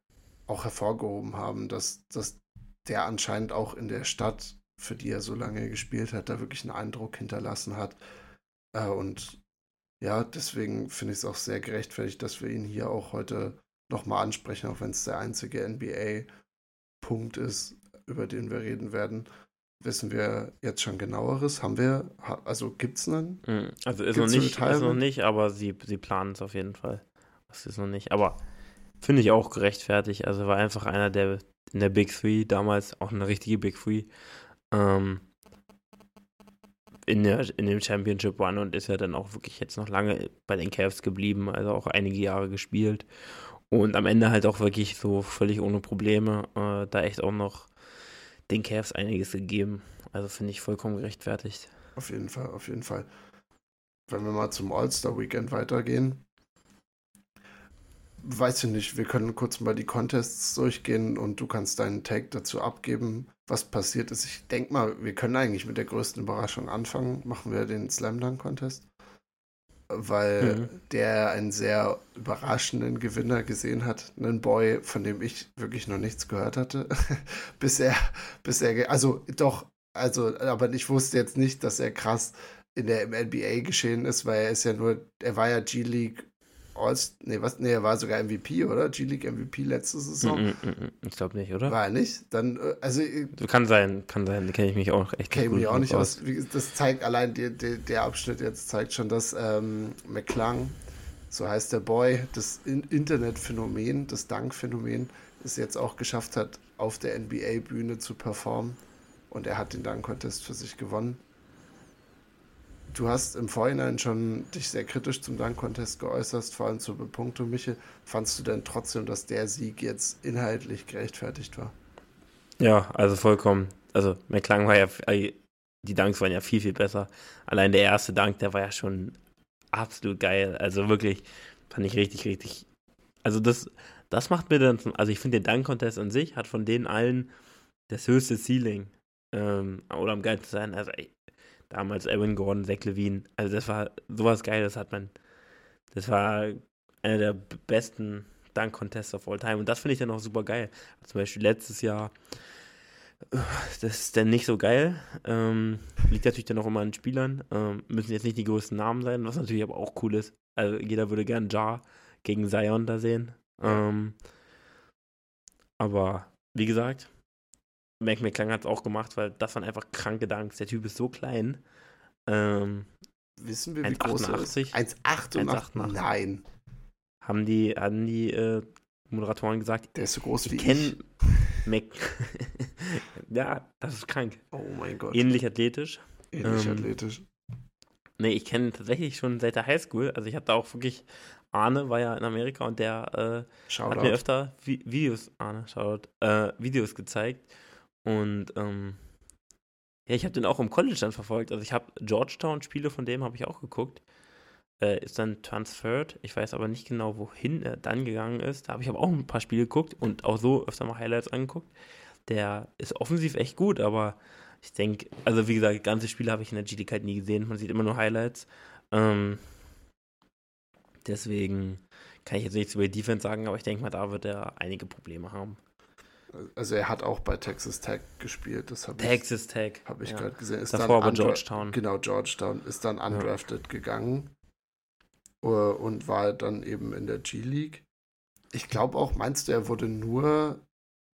auch hervorgehoben haben, dass, dass der anscheinend auch in der Stadt, für die er so lange gespielt hat, da wirklich einen Eindruck hinterlassen hat. Äh, und ja, deswegen finde ich es auch sehr gerechtfertigt, dass wir ihn hier auch heute nochmal ansprechen, auch wenn es der einzige NBA-Punkt ist, über den wir reden werden. Wissen wir jetzt schon genaueres? Haben wir, also gibt es einen? Mhm. Also ist Gibt's noch, nicht, ist noch nicht, aber sie, sie planen es auf jeden Fall. Das ist noch nicht. Aber finde ich auch gerechtfertigt. Also war einfach einer der in der Big Three damals, auch eine richtige Big Three, ähm, in, der, in dem Championship Run und ist ja dann auch wirklich jetzt noch lange bei den Cavs geblieben, also auch einige Jahre gespielt. Und am Ende halt auch wirklich so völlig ohne Probleme, äh, da echt auch noch den Cavs einiges gegeben. Also finde ich vollkommen gerechtfertigt. Auf jeden Fall, auf jeden Fall. Wenn wir mal zum All-Star-Weekend weitergehen. Weiß ich nicht, wir können kurz mal die Contests durchgehen und du kannst deinen Take dazu abgeben, was passiert ist. Ich denke mal, wir können eigentlich mit der größten Überraschung anfangen. Machen wir den Slam Dunk Contest. Weil Mhm. der einen sehr überraschenden Gewinner gesehen hat. Einen Boy, von dem ich wirklich noch nichts gehört hatte. (laughs) bis er, bis er, also doch, also, aber ich wusste jetzt nicht, dass er krass in der im NBA geschehen ist, weil er ist ja nur, er war ja G-League Alls, nee, was, nee, er war sogar MVP, oder? G-League MVP letzte Saison. Mm, mm, mm. Ich glaube nicht, oder? War er nicht? Dann, äh, also äh, Kann sein, kann sein. Da kenne ich mich auch echt kenne gut mich auch nicht aus. Wie, das zeigt allein die, die, der Abschnitt jetzt zeigt schon, dass ähm, McClung, so heißt der Boy, das In Internetphänomen, das Dunk-Phänomen, es jetzt auch geschafft hat, auf der NBA-Bühne zu performen. Und er hat den Dunk-Contest für sich gewonnen. Du hast im Vorhinein schon dich sehr kritisch zum Dunk-Contest geäußert, vor allem zur Bepunktung, Michel. Fandst du denn trotzdem, dass der Sieg jetzt inhaltlich gerechtfertigt war? Ja, also vollkommen. Also McClung war ja, äh, die Dunks waren ja viel, viel besser. Allein der erste Dunk, der war ja schon absolut geil. Also wirklich, fand ich richtig, richtig. Also das, das macht mir dann, also ich finde den Dunk-Contest an sich hat von denen allen das höchste Ceiling. Ähm, oder am geilsten sein. Also ey, damals Evan Gordon, Zach Levine. Also das war sowas Geiles hat man. Das war einer der besten Dunk-Contests of all time. Und das finde ich dann auch super geil. Zum Beispiel letztes Jahr, (sighs) das ist dann nicht so geil. Ähm, liegt natürlich dann auch immer an Spielern. Ähm, müssen jetzt nicht die größten Namen sein, was natürlich aber auch cool ist. Also jeder würde gern Jar gegen Zion da sehen. Ähm, aber wie gesagt, Mac McClung hat es auch gemacht, weil das waren einfach kranke Dunks. Der Typ ist so klein. Ähm, Wissen wir, wie groß er ist? 1,88? 1,88? 1,88. Nein, haben die, haben die äh, Moderatoren gesagt, der ist so groß wie ich ich. kenne Mac. (laughs) ja, das ist krank. Oh mein Gott, Ähnlich athletisch. ähnlich ähm, athletisch. Nee, ich kenne tatsächlich schon seit der Highschool. Also ich da auch wirklich, Arne war ja in Amerika und der äh, hat mir öfter Vi Videos, Arne, Shoutout, äh, Videos gezeigt. Und ähm, ja, ich habe den auch im College dann verfolgt. Also ich habe Georgetown-Spiele von dem habe ich auch geguckt. Äh, ist dann transferred. Ich weiß aber nicht genau, wohin er dann gegangen ist. Da habe ich aber auch ein paar Spiele geguckt und auch so öfter mal Highlights angeguckt. Der ist offensiv echt gut, aber ich denke, also wie gesagt, ganze Spiele habe ich in der GDK nie gesehen. Man sieht immer nur Highlights. Ähm, deswegen kann ich jetzt nichts über die Defense sagen, aber ich denke mal, da wird er einige Probleme haben. Also er hat auch bei Texas Tech gespielt, das habe ich, Texas Tech. hab ich ja. gerade gesehen. Ist Davor undra- Georgetown. Genau, Georgetown ist dann undrafted gegangen äh, und war dann eben in der G-League. Ich glaube auch, meinst du, er wurde nur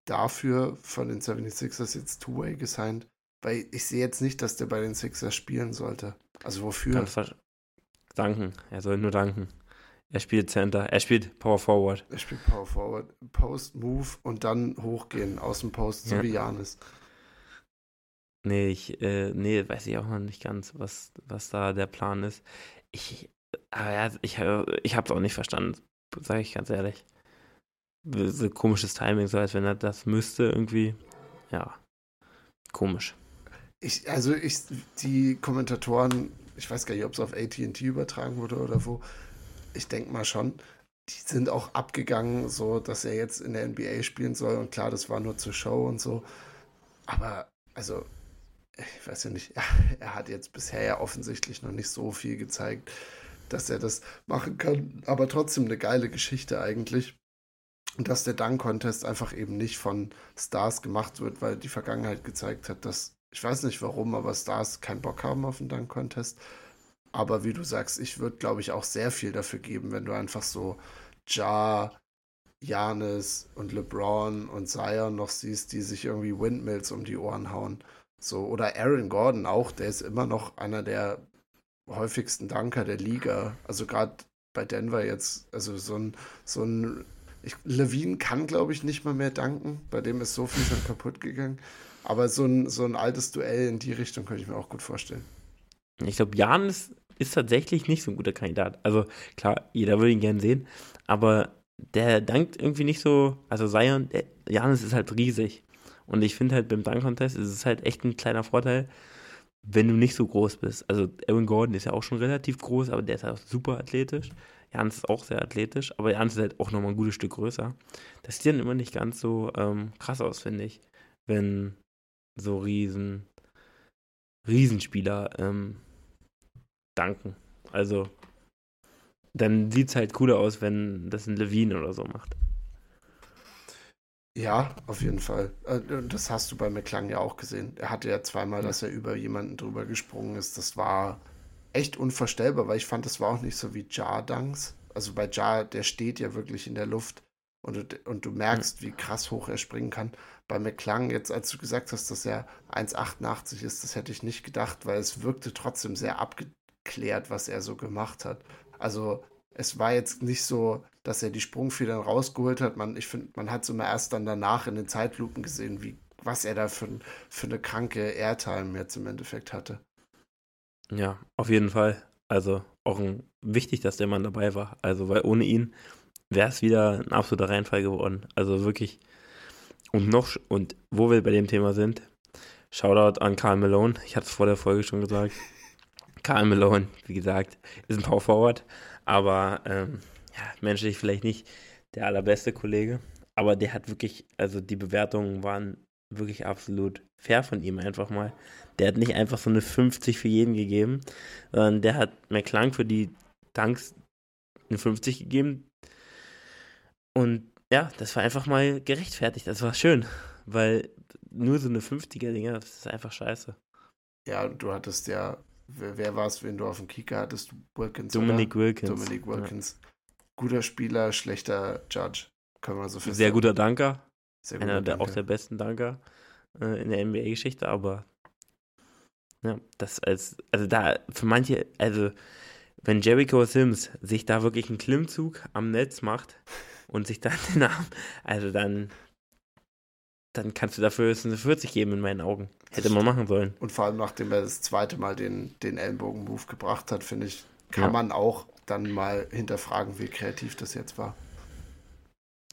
dafür von den 76ers jetzt Two-Way gesigned, Weil ich sehe jetzt nicht, dass der bei den Sixers spielen sollte. Also wofür? Danken. Er soll nur danken. Er spielt Center, er spielt Power Forward. Er spielt Power Forward, Post, Move und dann hochgehen aus dem Post, so ja. wie Janis. Nee, ich, äh, nee, weiß ich auch noch nicht ganz, was, was da der Plan ist. Ich, aber ja, ich, ich habe es auch nicht verstanden, sage ich ganz ehrlich. So komisches Timing, so als wenn er das müsste irgendwie. Ja, komisch. Ich, also ich, die Kommentatoren, ich weiß gar nicht, ob es auf AT&T übertragen wurde oder wo, ich denke mal schon, die sind auch abgegangen, so dass er jetzt in der NBA spielen soll. Und klar, das war nur zur Show und so. Aber, also, ich weiß ja nicht, (laughs) er hat jetzt bisher ja offensichtlich noch nicht so viel gezeigt, dass er das machen kann. Aber trotzdem eine geile Geschichte eigentlich. Und dass der Dunk-Contest einfach eben nicht von Stars gemacht wird, weil die Vergangenheit gezeigt hat, dass, ich weiß nicht warum, aber Stars keinen Bock haben auf den Dunk-Contest. Aber wie du sagst, ich würde, glaube ich, auch sehr viel dafür geben, wenn du einfach so Ja, Janis und LeBron und Zion noch siehst, die sich irgendwie Windmills um die Ohren hauen. So, oder Aaron Gordon auch, der ist immer noch einer der häufigsten Danker der Liga. Also gerade bei Denver jetzt, also so ein, so ein ich, Levine kann, glaube ich, nicht mal mehr danken. Bei dem ist so viel schon kaputt gegangen. Aber so ein, so ein altes Duell in die Richtung könnte ich mir auch gut vorstellen. Ich glaube, Jan ist, tatsächlich nicht so ein guter Kandidat. Also klar, jeder würde ihn gerne sehen, aber der dankt irgendwie nicht so. Also Zion, Janis ist halt riesig. Und ich finde halt beim Dunk-Contest ist es halt echt ein kleiner Vorteil, wenn du nicht so groß bist. Also Aaron Gordon ist ja auch schon relativ groß, aber der ist halt auch super athletisch. Jans ist auch sehr athletisch, aber Jans ist halt auch nochmal ein gutes Stück größer. Das sieht dann immer nicht ganz so ähm, krass aus, finde ich, wenn so riesen Riesenspieler ähm, danken. Also, dann sieht es halt cooler aus, wenn das ein Levine oder so macht. Ja, auf jeden Fall. Äh, das hast du bei McClang ja auch gesehen. Er hatte ja zweimal, dass er über jemanden drüber gesprungen ist. Das war echt unvorstellbar, weil ich fand, das war auch nicht so wie Jar-Dunks. Also bei Jar, der steht ja wirklich in der Luft und du, und du merkst, wie krass hoch er springen kann. Bei McClang, jetzt als du gesagt hast, dass er 1,88 ist, das hätte ich nicht gedacht, weil es wirkte trotzdem sehr abge erklärt, was er so gemacht hat. Also es war jetzt nicht so, dass er die Sprungfedern rausgeholt hat. Man, ich finde, man hat es immer erst dann danach in den Zeitlupen gesehen, wie, was er da für, für eine kranke Airtime jetzt im Endeffekt hatte. Ja, auf jeden Fall. Also auch ein, wichtig, dass der Mann dabei war. Also, weil ohne ihn wäre es wieder ein absoluter Reinfall geworden. Also wirklich. Und noch, und wo wir bei dem Thema sind, Shoutout an Karl Malone. Ich hatte es vor der Folge schon gesagt. Karl Malone, wie gesagt, ist ein Power Forward, aber ähm, ja, menschlich vielleicht nicht der allerbeste Kollege. Aber der hat wirklich, also die Bewertungen waren wirklich absolut fair von ihm einfach mal. Der hat nicht einfach so eine 50 für jeden gegeben, sondern der hat McClung für die Tanks eine 50 gegeben. Und ja, das war einfach mal gerechtfertigt. Das war schön, weil nur so eine 50er-Dinger, das ist einfach scheiße. Ja, du hattest ja wer, wer war es, wenn du auf dem Kicker hattest? Wilkins. Dominik oder? Wilkins. Dominik Wilkins. Ja. Guter Spieler, schlechter Judge. Können wir so viel Sehr guter Danker. Sehr guter Einer der auch der besten Danker äh, in der NBA-Geschichte, aber ja, das als, also da, für manche, also wenn Jericho Sims sich da wirklich einen Klimmzug am Netz macht (laughs) und sich dann den Arm, also dann, dann kannst du dafür eine 40 geben in meinen Augen. Hätte man machen sollen. Und vor allem, nachdem er das zweite Mal den, den Ellenbogen-Move gebracht hat, finde ich, kann ja. man auch dann mal hinterfragen, wie kreativ das jetzt war.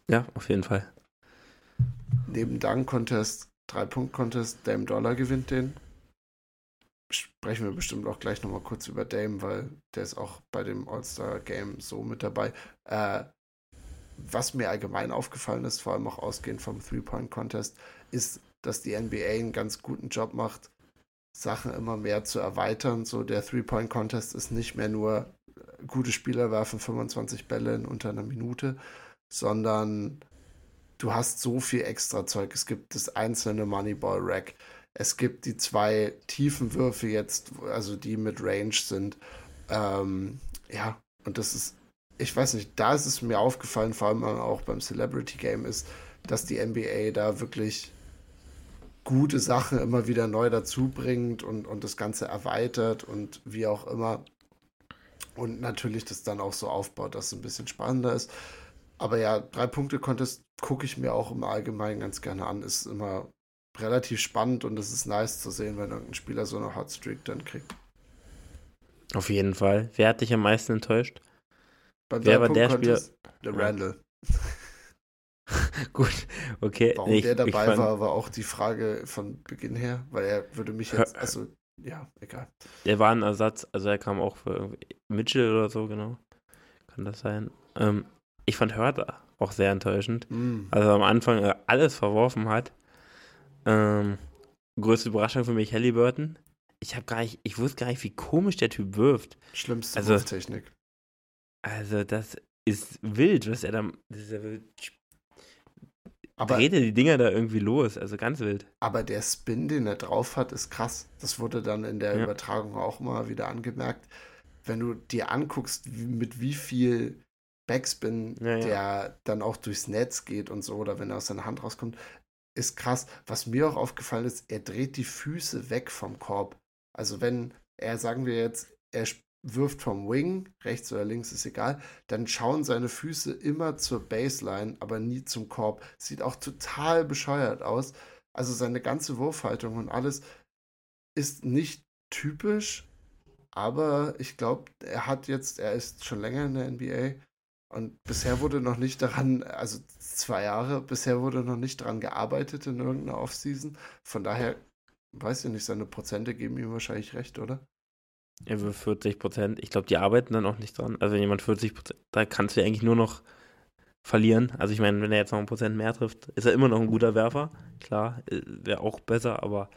Ja, auf jeden Fall. Neben Dank-Contest, Drei-Punkt-Contest, Dame Dollar gewinnt den. Sprechen wir bestimmt auch gleich nochmal kurz über Dame, weil der ist auch bei dem All-Star-Game so mit dabei. Äh, was mir allgemein aufgefallen ist, vor allem auch ausgehend vom Three-Point-Contest, ist, dass die NBA einen ganz guten Job macht, Sachen immer mehr zu erweitern. So der Three-Point-Contest ist nicht mehr nur äh, gute Spieler werfen 25 Bälle in unter einer Minute, sondern du hast so viel extra Zeug. Es gibt das einzelne Moneyball-Rack. Es gibt die zwei tiefen Würfe jetzt, also die mit Range sind. Ähm, ja, und das ist, ich weiß nicht, da ist es mir aufgefallen, vor allem auch beim Celebrity Game ist, dass die NBA da wirklich gute Sachen immer wieder neu dazu bringt und, und das Ganze erweitert und wie auch immer. Und natürlich das dann auch so aufbaut, dass es ein bisschen spannender ist. Aber ja, drei Punkte Contest gucke ich mir auch im Allgemeinen ganz gerne an. Ist immer relativ spannend und es ist nice zu sehen, wenn irgendein Spieler so eine Hotstreak dann kriegt. Auf jeden Fall. Wer hat dich am meisten enttäuscht? Bei Wer war der Spieler? Der Randall. (laughs) Gut, okay. Warum ich, der dabei fand, war, war auch die Frage von Beginn her, weil er würde mich jetzt, also, ja, egal. Der war ein Ersatz, also er kam auch für Mitchell oder so, genau. Kann das sein? Ähm, ich fand Hörter auch sehr enttäuschend. Mm. Also am Anfang äh, alles verworfen hat. Ähm, größte Überraschung für mich Halliburton. Ich habe gar nicht, ich wusste gar nicht, wie komisch der Typ wirft. Schlimmste also, Wurftechnik. Also das ist wild, was er da, das ist ja wild. Aber dreht er die Dinger da irgendwie los, also ganz wild. Aber der Spin, den er drauf hat, ist krass. Das wurde dann in der ja. Übertragung auch mal wieder angemerkt. Wenn du dir anguckst, wie, mit wie viel Backspin ja, ja. der dann auch durchs Netz geht und so, oder wenn er aus seiner Hand rauskommt, ist krass. Was mir auch aufgefallen ist, er dreht die Füße weg vom Korb. Also wenn er, sagen wir jetzt, er wirft vom Wing, rechts oder links ist egal, dann schauen seine Füße immer zur Baseline, aber nie zum Korb. Sieht auch total bescheuert aus. Also seine ganze Wurfhaltung und alles ist nicht typisch, aber ich glaube, er hat jetzt, er ist schon länger in der NBA und bisher wurde noch nicht daran, also zwei Jahre, bisher wurde noch nicht daran gearbeitet in irgendeiner Offseason. Von daher, weiß ich nicht, seine Prozente geben ihm wahrscheinlich recht, oder? Ja, für 40 Prozent. Ich glaube, die arbeiten dann auch nicht dran. Also wenn jemand 40 Prozent, da kannst du eigentlich nur noch verlieren. Also ich meine, wenn er jetzt noch ein Prozent mehr trifft, ist er immer noch ein guter Werfer. Klar, äh, wäre auch besser, aber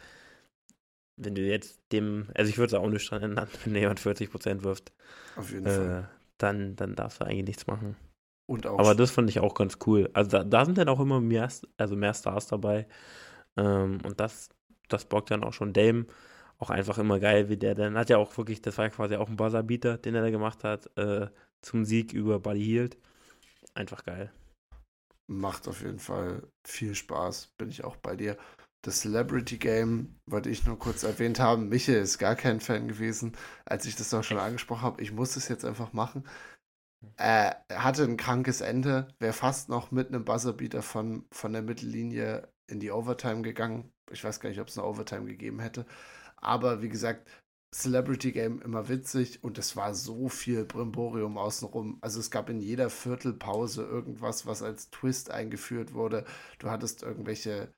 wenn du jetzt dem, also ich würde es auch nicht dran ändern, (laughs) wenn jemand 40 Prozent wirft. Auf jeden äh, Fall. Dann, dann darfst du eigentlich nichts machen. Und auch aber das fand ich auch ganz cool. Also da, da sind dann auch immer mehr, also mehr Stars dabei. Ähm, und das, das bockt dann auch schon Dame auch einfach immer geil, wie der dann hat ja auch wirklich, das war quasi auch ein Buzzerbeater, den er da gemacht hat, äh, zum Sieg über Buddy Hield. Einfach geil. Macht auf jeden Fall viel Spaß, bin ich auch bei dir. Das Celebrity Game wollte ich nur kurz erwähnt haben. Michael ist gar kein Fan gewesen, als ich das auch schon angesprochen habe. Ich muss es jetzt einfach machen. Er hatte ein krankes Ende, wäre fast noch mit einem Buzzerbeater von, von der Mittellinie in die Overtime gegangen. Ich weiß gar nicht, ob es eine Overtime gegeben hätte. Aber wie gesagt, Celebrity Game immer witzig und es war so viel Brimborium außenrum. Also es gab in jeder Viertelpause irgendwas, was als Twist eingeführt wurde. Du hattest irgendwelche,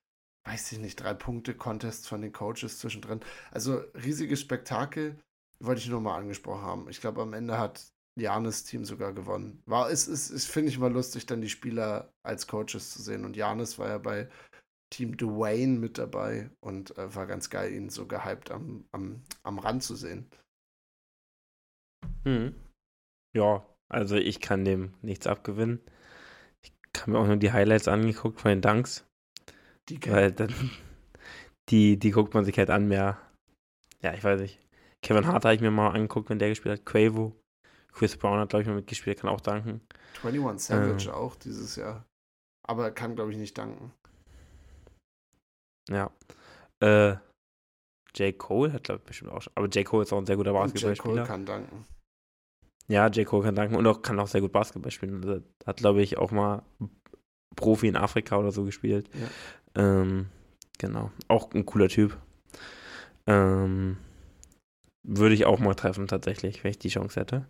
weiß ich nicht, drei Punkte Contests von den Coaches zwischendrin. Also riesiges Spektakel, wollte ich nur mal angesprochen haben. Ich glaube, am Ende hat Janis Team sogar gewonnen. War es ist, ist finde ich mal lustig, dann die Spieler als Coaches zu sehen. Und Janis war ja bei Team Dwayne mit dabei und äh, war ganz geil, ihn so gehypt am, am, am Rand zu sehen. Hm. Ja, also ich kann dem nichts abgewinnen. Ich habe mir auch nur die Highlights angeguckt von den Dunks. Die Weil dann, (laughs) die, die guckt man sich halt an, mehr. Ja, ich weiß nicht. Kevin Hart habe ich mir mal angeguckt, wenn der gespielt hat. Quavo. Chris Brown hat, glaube ich, mal mitgespielt, kann auch danken. 21 Savage äh, auch dieses Jahr. Aber kann, glaube ich, nicht danken. Ja. Äh, J. Cole hat, glaube ich, bestimmt auch schon. Aber J. Cole ist auch ein sehr guter Basketballspieler. J. Cole kann danken. Ja, J. Cole kann danken und auch, kann auch sehr gut Basketball spielen. Also, hat, glaube ich, auch mal Profi in Afrika oder so gespielt. Ja. Ähm, genau. Auch ein cooler Typ. Ähm, würde ich auch mal treffen, tatsächlich, wenn ich die Chance hätte.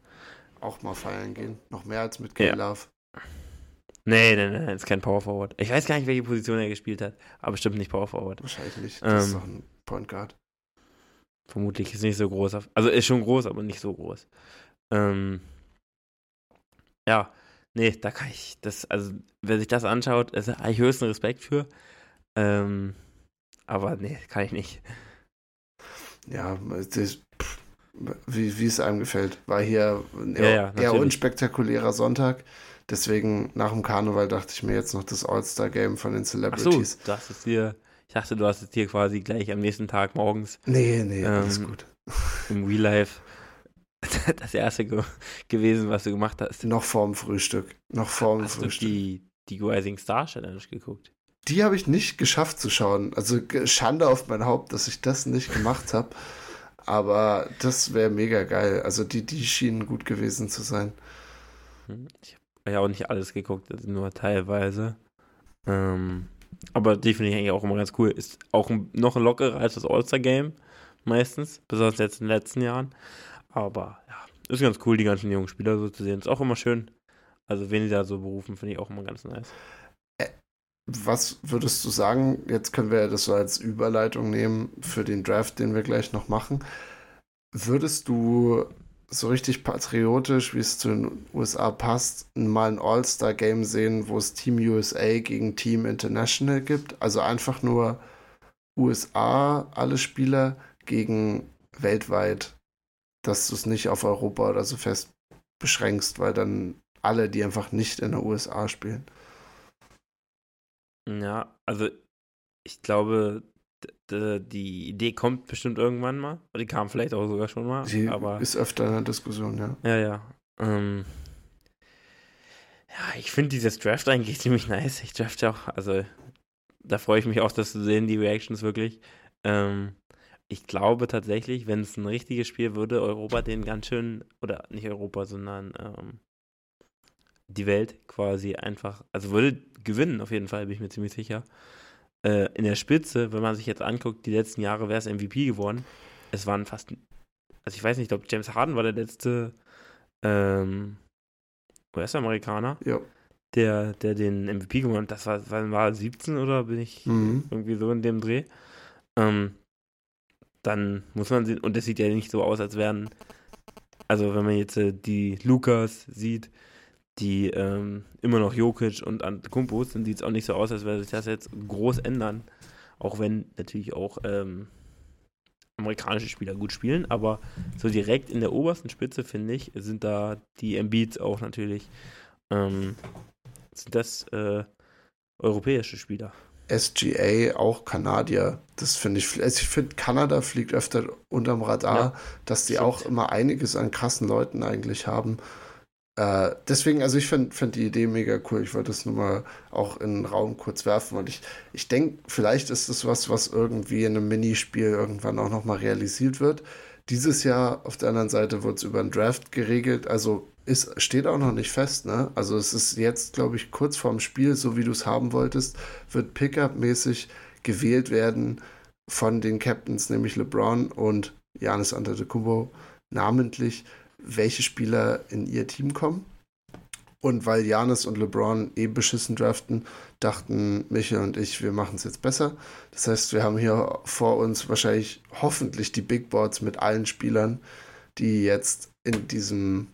Auch mal feiern gehen. Noch mehr als mit K-Love. Nee, nee, nee, ist kein Power Forward. Ich weiß gar nicht, welche Position er gespielt hat, aber bestimmt nicht Power Forward. Wahrscheinlich nicht. Das ähm, ist doch ein Point Guard. Vermutlich ist nicht so groß. Also ist schon groß, aber nicht so groß. Ähm, ja, nee, da kann ich das, also wer sich das anschaut, ist eigentlich höchsten Respekt für. Ähm, aber nee, kann ich nicht. Ja, das, wie, wie es einem gefällt. War hier ein eher, ja, ja, eher unspektakulärer Sonntag. Deswegen nach dem Karneval dachte ich mir jetzt noch das All-Star-Game von den Celebrities. Ach so, das ist dir, ich dachte, du hast es dir quasi gleich am nächsten Tag morgens. Nee, nee, ähm, alles gut. Im Real Life (laughs) das erste ge gewesen, was du gemacht hast. Noch vorm Frühstück. Noch vorm hast Frühstück. Du die, die Rising Star Challenge geguckt? die habe ich nicht geschafft zu schauen. Also Schande auf mein Haupt, dass ich das nicht gemacht habe. Aber das wäre mega geil. Also die, die schienen gut gewesen zu sein. Hm, ich ja auch nicht alles geguckt, also nur teilweise. Ähm, aber die finde ich eigentlich auch immer ganz cool. Ist auch noch lockerer als das All-Star-Game meistens, besonders jetzt in den letzten Jahren. Aber ja, ist ganz cool, die ganzen jungen Spieler so zu sehen. Ist auch immer schön. Also, wen die da so berufen, finde ich auch immer ganz nice. Was würdest du sagen? Jetzt können wir das so als Überleitung nehmen für den Draft, den wir gleich noch machen. Würdest du so richtig patriotisch, wie es zu den USA passt, mal ein All-Star-Game sehen, wo es Team USA gegen Team International gibt? Also einfach nur USA, alle Spieler gegen weltweit, dass du es nicht auf Europa oder so fest beschränkst, weil dann alle, die einfach nicht in den USA spielen. Ja, also ich glaube, die Idee kommt bestimmt irgendwann mal. Die kam vielleicht auch sogar schon mal. Sie aber ist öfter in der Diskussion, ja. Ja, ja. Ähm, ja, ich finde dieses Draft eigentlich (laughs) ziemlich nice. Ich draft ja auch, also da freue ich mich auch, das zu sehen, die Reactions wirklich. Ähm, ich glaube tatsächlich, wenn es ein richtiges Spiel würde, Europa den ganz schön, oder nicht Europa, sondern ähm, die Welt quasi einfach, also würde gewinnen auf jeden Fall, bin ich mir ziemlich sicher. Äh, in der Spitze, wenn man sich jetzt anguckt, die letzten Jahre wäre es MVP geworden. Es waren fast, also ich weiß nicht, ich glaube, James Harden war der letzte ähm, US-Amerikaner, ja. der, der den MVP gewonnen hat. Das war, war 17 oder bin ich mhm. irgendwie so in dem Dreh. Ähm, dann muss man sehen, und das sieht ja nicht so aus, als wären, also wenn man jetzt äh, die Lukas sieht, die ähm, immer noch Jokic und Antetokounmpos, dann sieht es auch nicht so aus, als würde sich das jetzt groß ändern. Auch wenn natürlich auch ähm, amerikanische Spieler gut spielen, aber so direkt in der obersten Spitze, finde ich, sind da die Embiids auch natürlich, ähm, sind das äh, europäische Spieler. SGA auch Kanadier. Das finde ich, also ich finde, Kanada fliegt öfter unterm Radar, ja, dass die stimmt. auch immer einiges an krassen Leuten eigentlich haben. Äh, deswegen, also ich finde find die Idee mega cool. Ich wollte das nur mal auch in den Raum kurz werfen. Und ich, ich denke, vielleicht ist das was, was irgendwie in einem Minispiel irgendwann auch nochmal realisiert wird. Dieses Jahr auf der anderen Seite wird es über einen Draft geregelt. Also ist, steht auch noch nicht fest. Ne? Also es ist jetzt, glaube ich, kurz vorm Spiel, so wie du es haben wolltest, wird Pickup-mäßig gewählt werden von den Captains, nämlich LeBron und Janis Antetokounmpo namentlich welche Spieler in ihr Team kommen. Und weil Janis und LeBron eh beschissen draften, dachten Michael und ich, wir machen es jetzt besser. Das heißt, wir haben hier vor uns wahrscheinlich hoffentlich die Big Boards mit allen Spielern, die jetzt in diesem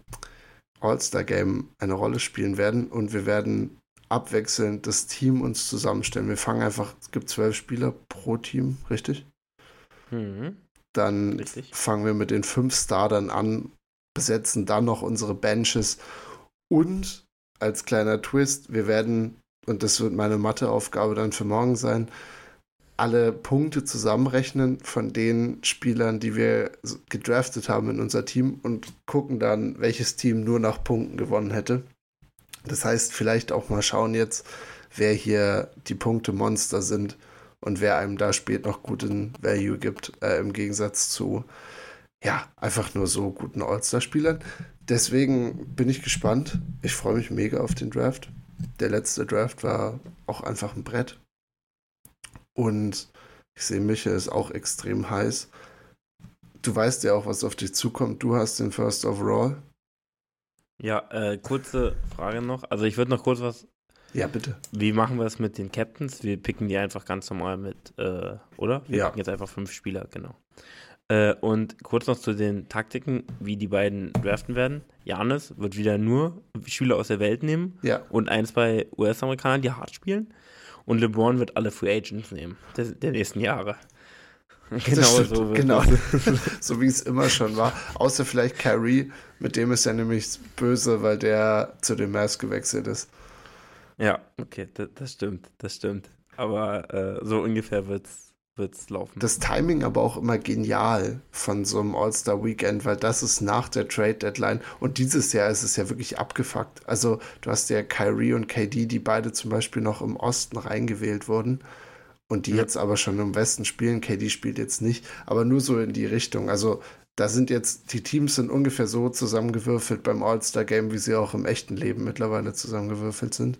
All-Star-Game eine Rolle spielen werden. Und wir werden abwechselnd das Team uns zusammenstellen. Wir fangen einfach, es gibt zwölf Spieler pro Team, richtig? Mhm. Dann richtig. fangen wir mit den fünf Startern an besetzen dann noch unsere Benches und als kleiner Twist, wir werden, und das wird meine Matheaufgabe dann für morgen sein, alle Punkte zusammenrechnen von den Spielern, die wir gedraftet haben in unser Team und gucken dann, welches Team nur nach Punkten gewonnen hätte. Das heißt, vielleicht auch mal schauen jetzt, wer hier die Punkte-Monster sind und wer einem da spät noch guten Value gibt, äh, im Gegensatz zu ja, einfach nur so guten All-Star-Spielern. Deswegen bin ich gespannt. Ich freue mich mega auf den Draft. Der letzte Draft war auch einfach ein Brett. Und ich sehe, Micha ist auch extrem heiß. Du weißt ja auch, was auf dich zukommt. Du hast den First Overall. Ja, äh, kurze Frage noch. Also ich würde noch kurz was. Ja, bitte. Wie machen wir es mit den Captains? Wir picken die einfach ganz normal mit, äh, oder? Wir ja. picken jetzt einfach fünf Spieler, genau. Äh, und kurz noch zu den Taktiken, wie die beiden draften werden. Janis wird wieder nur Spieler aus der Welt nehmen ja. und ein, zwei US-Amerikaner, die hart spielen. Und LeBron wird alle Free Agents nehmen, der, der nächsten Jahre. (laughs) Genau so. Genau. (laughs) so wie es immer schon war. Außer vielleicht Kyrie, mit dem ist er nämlich böse, weil der zu den Mavs gewechselt ist. Ja, okay, das, das stimmt, das stimmt. Aber äh, so ungefähr wird es wird es laufen. Das Timing aber auch immer genial von so einem All-Star-Weekend, weil das ist nach der Trade-Deadline und dieses Jahr ist es ja wirklich abgefuckt. Also du hast ja Kyrie und KD, die beide zum Beispiel noch im Osten reingewählt wurden und die ja. jetzt aber schon im Westen spielen. KD spielt jetzt nicht, aber nur so in die Richtung. Also da sind jetzt, die Teams sind ungefähr so zusammengewürfelt beim All-Star-Game, wie sie auch im echten Leben mittlerweile zusammengewürfelt sind.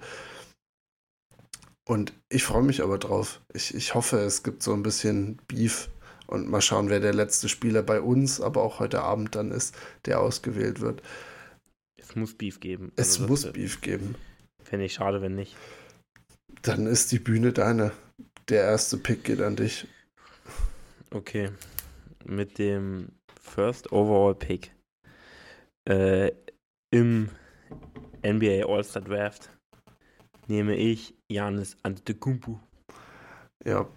Und ich freue mich aber drauf. Ich, ich hoffe, es gibt so ein bisschen Beef und mal schauen, wer der letzte Spieler bei uns, aber auch heute Abend dann ist, der ausgewählt wird. Es muss Beef geben. Es also muss Beef geben. Fände ich schade, wenn nicht. Dann ist die Bühne deine. Der erste Pick geht an dich. Okay. Mit dem First Overall Pick äh, im NBA All-Star Draft nehme ich Janis Antetokounmpo. Ja.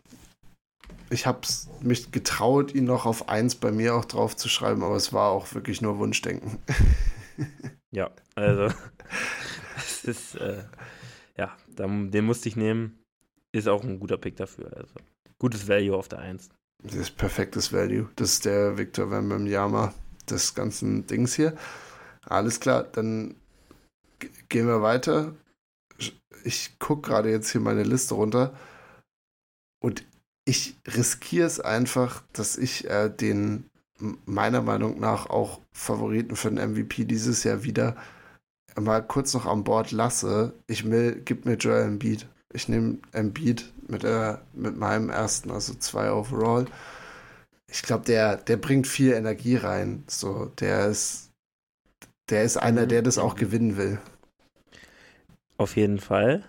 Ich habe mich getraut, ihn noch auf 1 bei mir auch drauf zu schreiben, aber es war auch wirklich nur Wunschdenken. (laughs) ja, also das ist, äh, ja, den musste ich nehmen. Ist auch ein guter Pick dafür. Also gutes Value auf der 1. Das ist perfektes Value. Das ist der Victor Wembanyama des ganzen Dings hier. Alles klar, dann gehen wir weiter ich gucke gerade jetzt hier meine Liste runter und ich riskiere es einfach, dass ich äh, den meiner Meinung nach auch Favoriten für den MVP dieses Jahr wieder mal kurz noch an Bord lasse. Ich will, gib mir Joel Embiid. Ich nehme Embiid mit, der, mit meinem ersten, also zwei overall. Ich glaube, der, der bringt viel Energie rein. So, der ist, der ist einer, der das auch gewinnen will. Auf jeden Fall.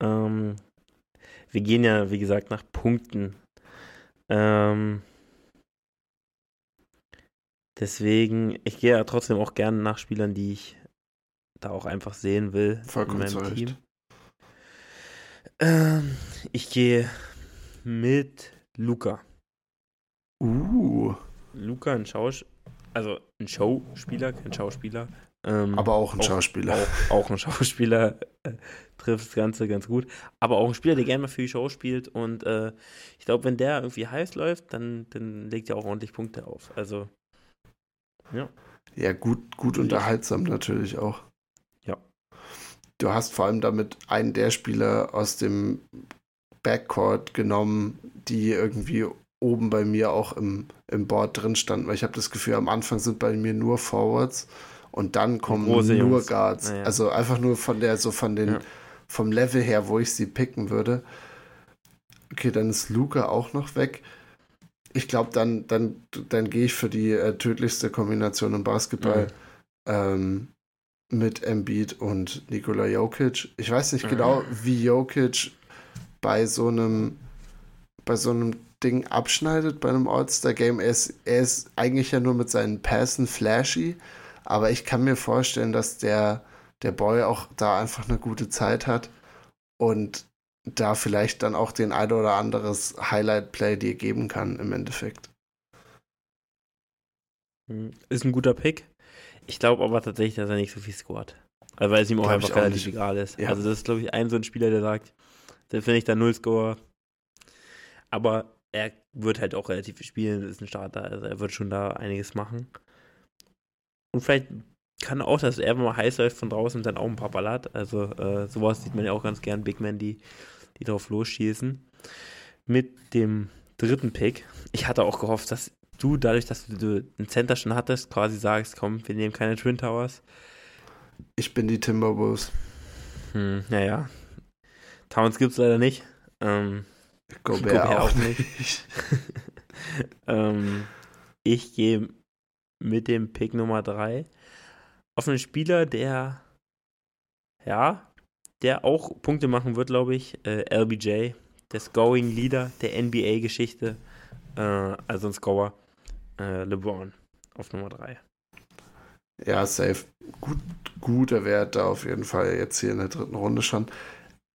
Ähm, wir gehen ja, wie gesagt, nach Punkten. Ähm, deswegen, ich gehe ja trotzdem auch gerne nach Spielern, die ich da auch einfach sehen will Vollkommen in meinem Team. Ähm, ich gehe mit Luca. Uh. Luca, ein Schauspieler, also ein Showspieler, kein Schauspieler. Ähm, aber auch ein auch, Schauspieler. Auch, auch ein Schauspieler äh, trifft das Ganze ganz gut. Aber auch ein Spieler, der gerne mal für die Show spielt. Und äh, ich glaube, wenn der irgendwie heiß läuft, dann, dann legt er auch ordentlich Punkte auf. Also, ja. Ja, gut, gut unterhaltsam natürlich auch. Ja. Du hast vor allem damit einen der Spieler aus dem Backcourt genommen, die irgendwie oben bei mir auch im, im Board drin standen, weil ich habe das Gefühl, am Anfang sind bei mir nur Forwards und dann kommen Große nur Jungs. Guards. Ja. Also einfach nur von der, so von den, ja. vom Level her, wo ich sie picken würde. Okay, dann ist Luca auch noch weg. Ich glaube, dann, dann, dann gehe ich für die äh, tödlichste Kombination im Basketball ähm, mit Embiid und Nikola Jokic. Ich weiß nicht genau, wie Jokic bei so einem bei so einem Ding abschneidet bei einem All-Star-Game. Er ist, er ist eigentlich ja nur mit seinen Passen flashy, aber ich kann mir vorstellen, dass der, der Boy auch da einfach eine gute Zeit hat und da vielleicht dann auch den ein oder anderes Highlight-Play dir geben kann im Endeffekt. Hm, ist ein guter Pick. Ich glaube aber tatsächlich, dass er nicht so viel scored. Also weil es ihm auch glaub einfach relativ nicht. egal ist. Ja. Also das ist, glaube ich, ein so ein Spieler, der sagt, der finde ich da null Score. Aber er wird halt auch relativ viel spielen, ist ein Starter, also er wird schon da einiges machen. Und vielleicht kann auch, dass er mal heiß läuft von draußen und dann auch ein paar ballert. Also äh, sowas sieht man ja auch ganz gern, Big Men, die, die drauf losschießen. Mit dem dritten Pick. Ich hatte auch gehofft, dass du, dadurch, dass du einen Center schon hattest, quasi sagst, komm, wir nehmen keine Twin Towers. Ich bin die Timberwolves. Hm, naja. Towns gibt es leider nicht. Ähm, Gobert, Gobert auch, auch nicht. (laughs) ähm, ich gehe mit dem Pick Nummer 3 auf einen Spieler, der ja, der auch Punkte machen wird, glaube ich. Äh, LBJ, der Scoring Leader der NBA-Geschichte. Äh, also ein Scorer. Äh, LeBron auf Nummer 3. Ja, safe. Gut, guter Wert da auf jeden Fall jetzt hier in der dritten Runde schon.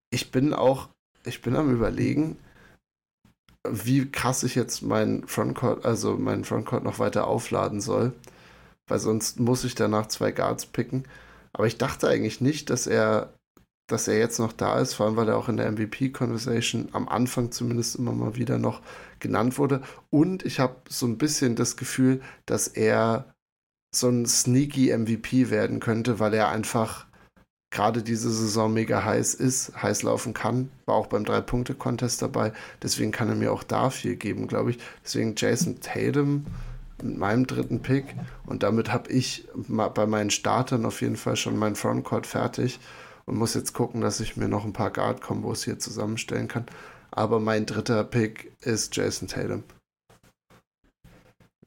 Ich bin auch, ich bin am überlegen, wie krass ich jetzt meinen Frontcourt, also meinen Frontcourt noch weiter aufladen soll. Weil sonst muss ich danach zwei Guards picken. Aber ich dachte eigentlich nicht, dass er dass er jetzt noch da ist, vor allem weil er auch in der MVP-Conversation am Anfang zumindest immer mal wieder noch genannt wurde. Und ich habe so ein bisschen das Gefühl, dass er so ein sneaky MVP werden könnte, weil er einfach gerade diese Saison mega heiß ist, heiß laufen kann. War auch beim Drei-Punkte-Contest dabei. Deswegen kann er mir auch da viel geben, glaube ich. Deswegen Jason Tatum mit meinem dritten Pick. Und damit habe ich bei meinen Startern auf jeden Fall schon mein Frontcourt fertig und muss jetzt gucken, dass ich mir noch ein paar Guard-Kombos hier zusammenstellen kann. Aber mein dritter Pick ist Jason Tatum.